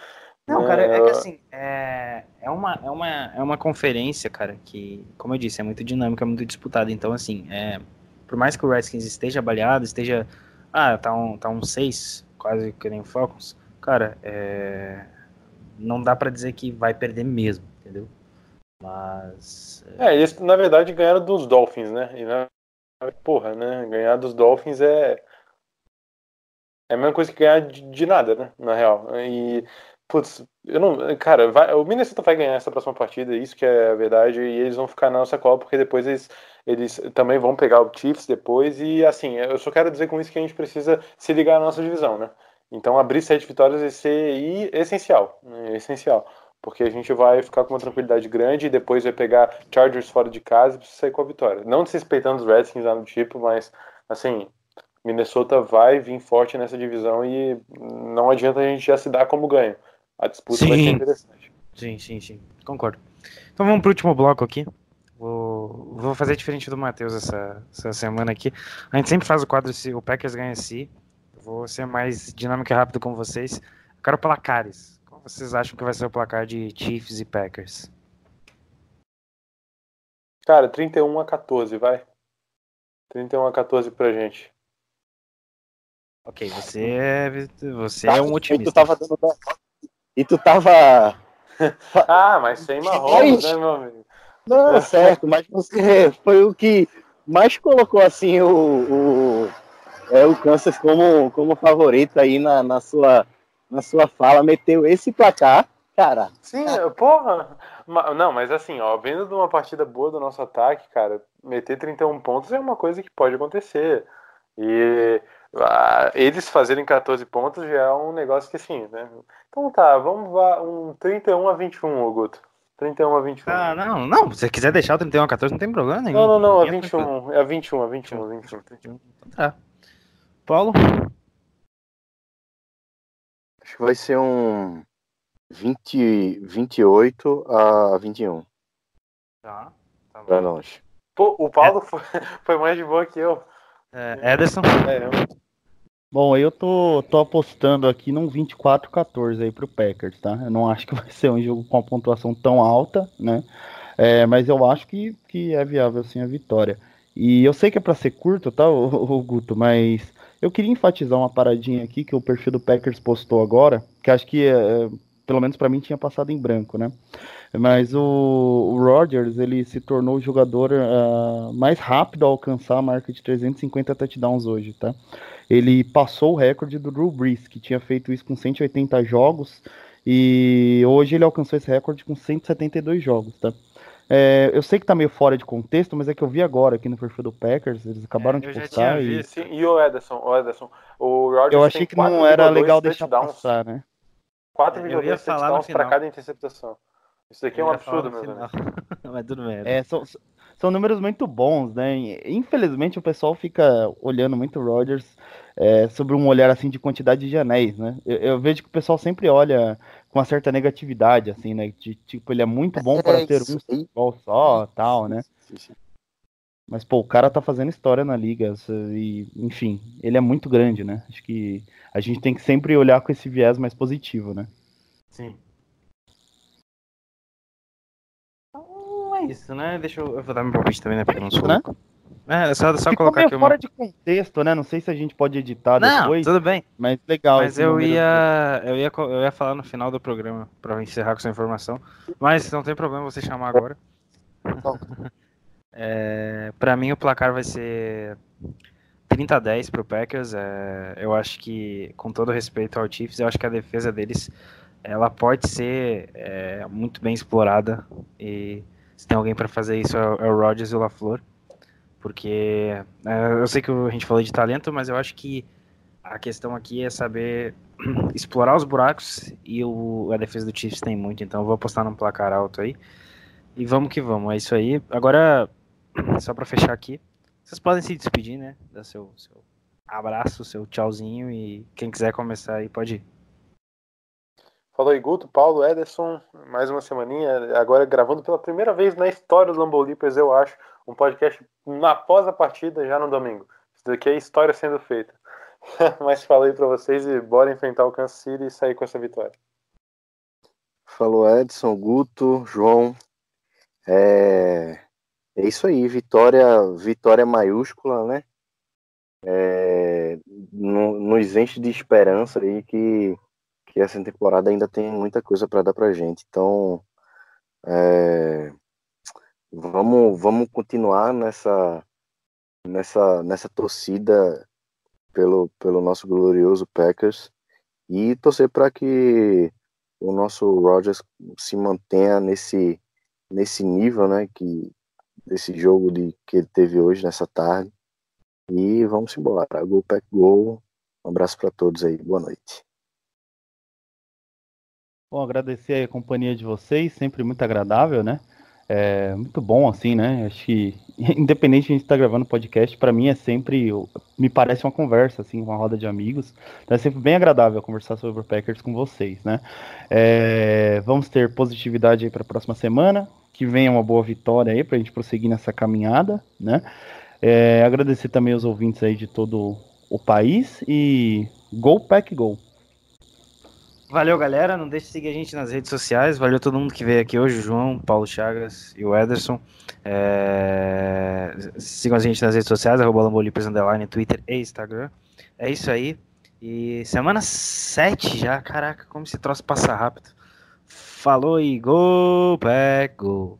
Não, cara, é eu- que assim, é, é, uma, é, uma, é uma conferência, cara, que, como eu disse, é muito dinâmica, muito disputada. Então, assim, é, por mais que o Redskins esteja baleado, esteja. Ah, tá um, tá um 6, quase que nem o Falcons, cara, é, não dá pra dizer que vai perder mesmo, entendeu? Mas. É, eles na verdade ganharam dos Dolphins, né? E na... porra, né? Ganhar dos Dolphins é é a mesma coisa que ganhar de, de nada, né? Na real. E putz, eu não, cara, vai- o Minnesota vai ganhar essa próxima partida, isso que é a verdade, e eles vão ficar na nossa cola porque depois eles eles também vão pegar o Chiefs depois e assim, eu só quero dizer com isso que a gente precisa se ligar na nossa divisão, né? Então abrir sete vitórias vai ser essencial, né? essencial. Porque a gente vai ficar com uma tranquilidade grande e depois vai pegar Chargers fora de casa e precisa sair com a vitória. Não desrespeitando os Redskins lá no tipo, mas assim, Minnesota vai vir forte nessa divisão e não adianta a gente já se dar como ganho. a disputa vai ser Sim. interessante. Sim, sim, sim. Concordo. Então vamos pro último bloco aqui. Vou, vou fazer diferente do Matheus essa, essa semana aqui. A gente sempre faz o quadro se o Packers ganha se. Vou ser mais dinâmico e rápido com vocês. Eu quero placares. Qual vocês acham que vai ser o placar de Chiefs e Packers? Cara, 31 a 14, vai. 31 a 14 pra gente. Ok, você é, você é um E tu otimista. tava dando. E tu tava. (laughs) Ah, mas sem Mahomes, né, meu amigo? Não, certo, mas você foi o que mais colocou assim o, o, é, o Kansas como, como favorito aí na, na, sua, na sua fala, meteu esse placar, cara. Sim, porra. Não, mas assim, ó, vendo de uma partida boa do nosso ataque, cara, meter 31 pontos é uma coisa que pode acontecer. E ah, eles fazerem 14 pontos já é um negócio que assim, né? Então tá, vamos lá, um 31 a 21, ô Guto. 31 a 21. Ah, não, não. Se você quiser deixar o 31 a 14, não tem problema nenhum. não, não, não, a Ninguém é 21, é a 21, a 21, a 21. tranquilo. Tá. Paulo? Acho que vai ser um 20, 28 a 21 Tá. tá pra nós. Pô, o Paulo foi, (laughs) foi mais de boa que eu. É, Ederson? É, eu- Bom, eu tô, tô apostando aqui num 24-14 aí pro Packers, tá? Eu não acho que (laughs) vai ser um jogo com uma pontuação tão alta, né? É, mas eu acho que, que é viável sim a vitória. E eu sei que é pra ser curto, tá, o, o Guto, mas eu queria enfatizar uma paradinha aqui que o perfil do Packers postou agora, que acho que é, pelo menos pra mim tinha passado em branco, né? Mas o, o Rodgers, ele se tornou o jogador ah, mais rápido a alcançar a marca de 350 touchdowns hoje, tá? Ele passou o recorde do Drew Brees, que tinha feito isso com 180 jogos, e hoje ele alcançou esse recorde com 172 jogos, tá? É, eu sei que tá meio fora de contexto, mas é que eu vi agora aqui no perfil do Packers, eles acabaram É, de eu já postar tinha e e o Ederson, o Ederson, o Rodgers eu tem achei que não era 4,2 legal deixar touchdowns, passar, né? 4,2 Eu ia falar no touchdowns pra final. cada interceptação. Isso daqui é um absurdo, meu amigo. (laughs) Mas tudo bem. É, são, são números muito bons, né? Infelizmente o pessoal fica olhando muito o Rodgers é, sobre um olhar assim de quantidade de anéis, né? Eu, eu vejo que o pessoal sempre olha com uma certa negatividade, assim, né? De, tipo, ele é muito bom para É ter um Bowl só, tal, né? Mas, pô, o cara tá fazendo história na liga. E, enfim, ele é muito grande, né? Acho que a gente tem que sempre olhar com esse viés mais positivo, né? Sim. Então é isso, né? Deixa eu, eu vou dar meu palpite também, né? Porque eu não sou Né? É, é só, só colocar aqui fora meu... de contexto, né? Não sei se a gente pode editar Não, depois, tudo bem. mas legal. Mas eu ia, eu ia, eu ia falar no final do programa pra encerrar com essa informação. Mas não tem problema você chamar agora. (laughs) É, para mim o placar vai ser 30 a 10 pro Packers. É, eu acho que, com todo respeito ao Chiefs, eu acho que a defesa deles ela pode ser é, muito bem explorada. E se tem alguém pra fazer isso é, o- é o Rodgers e o LaFleur. Porque é, eu sei que a gente falou de talento, mas eu acho que a questão aqui é saber (clears throat) explorar os buracos e o, a defesa do Chiefs tem muito, então eu vou apostar num placar alto aí. E vamos que vamos, é isso aí. Agora, (clears throat) só pra fechar aqui, vocês podem se despedir, né? Dar seu, seu abraço, seu tchauzinho e quem quiser começar aí pode ir. Falou aí, Guto, Paulo, Ederson, mais uma semaninha, agora gravando pela primeira vez na história do Lambo Leapers, eu acho, um podcast após a partida, já no domingo. Isso daqui é história sendo feita. (laughs) Mas falei pra vocês e bora enfrentar o Kansas City e sair com essa vitória. Falou Edson, Guto, João. É, é isso aí, vitória, vitória maiúscula, né? É, no- nos enche de esperança aí que, que essa temporada ainda tem muita coisa para dar pra gente. Então, é, vamos, vamos continuar nessa, nessa, nessa torcida pelo, pelo nosso glorioso Packers e torcer para que o nosso Rodgers se mantenha nesse, nesse nível, né, que desse jogo de, que ele teve hoje, nessa tarde. E vamos embora. Gol, pack, gol. Um abraço para todos aí. Boa noite. Bom, agradecer a companhia de vocês, sempre muito agradável, né? É muito bom, assim, né? Acho que, (laughs) independente de a gente estar gravando podcast, para mim é sempre me parece uma conversa, assim, uma roda de amigos. Então é sempre bem agradável conversar sobre o Packers com vocês, né? É, vamos ter positividade aí para a próxima semana, que venha uma boa vitória aí para a gente prosseguir nessa caminhada, né? É, agradecer também os ouvintes aí de todo o país e Go Pack Go! Valeu, galera. Não deixe de seguir a gente nas redes sociais. Valeu todo mundo que veio aqui hoje, o João, Paulo Chagas e o Ederson. É... Sigam a gente nas redes sociais, arroba Lambolipers, Twitter e Instagram. É isso aí. E semana 7 já, caraca, como esse troço passa rápido. Falou e go, pack, go.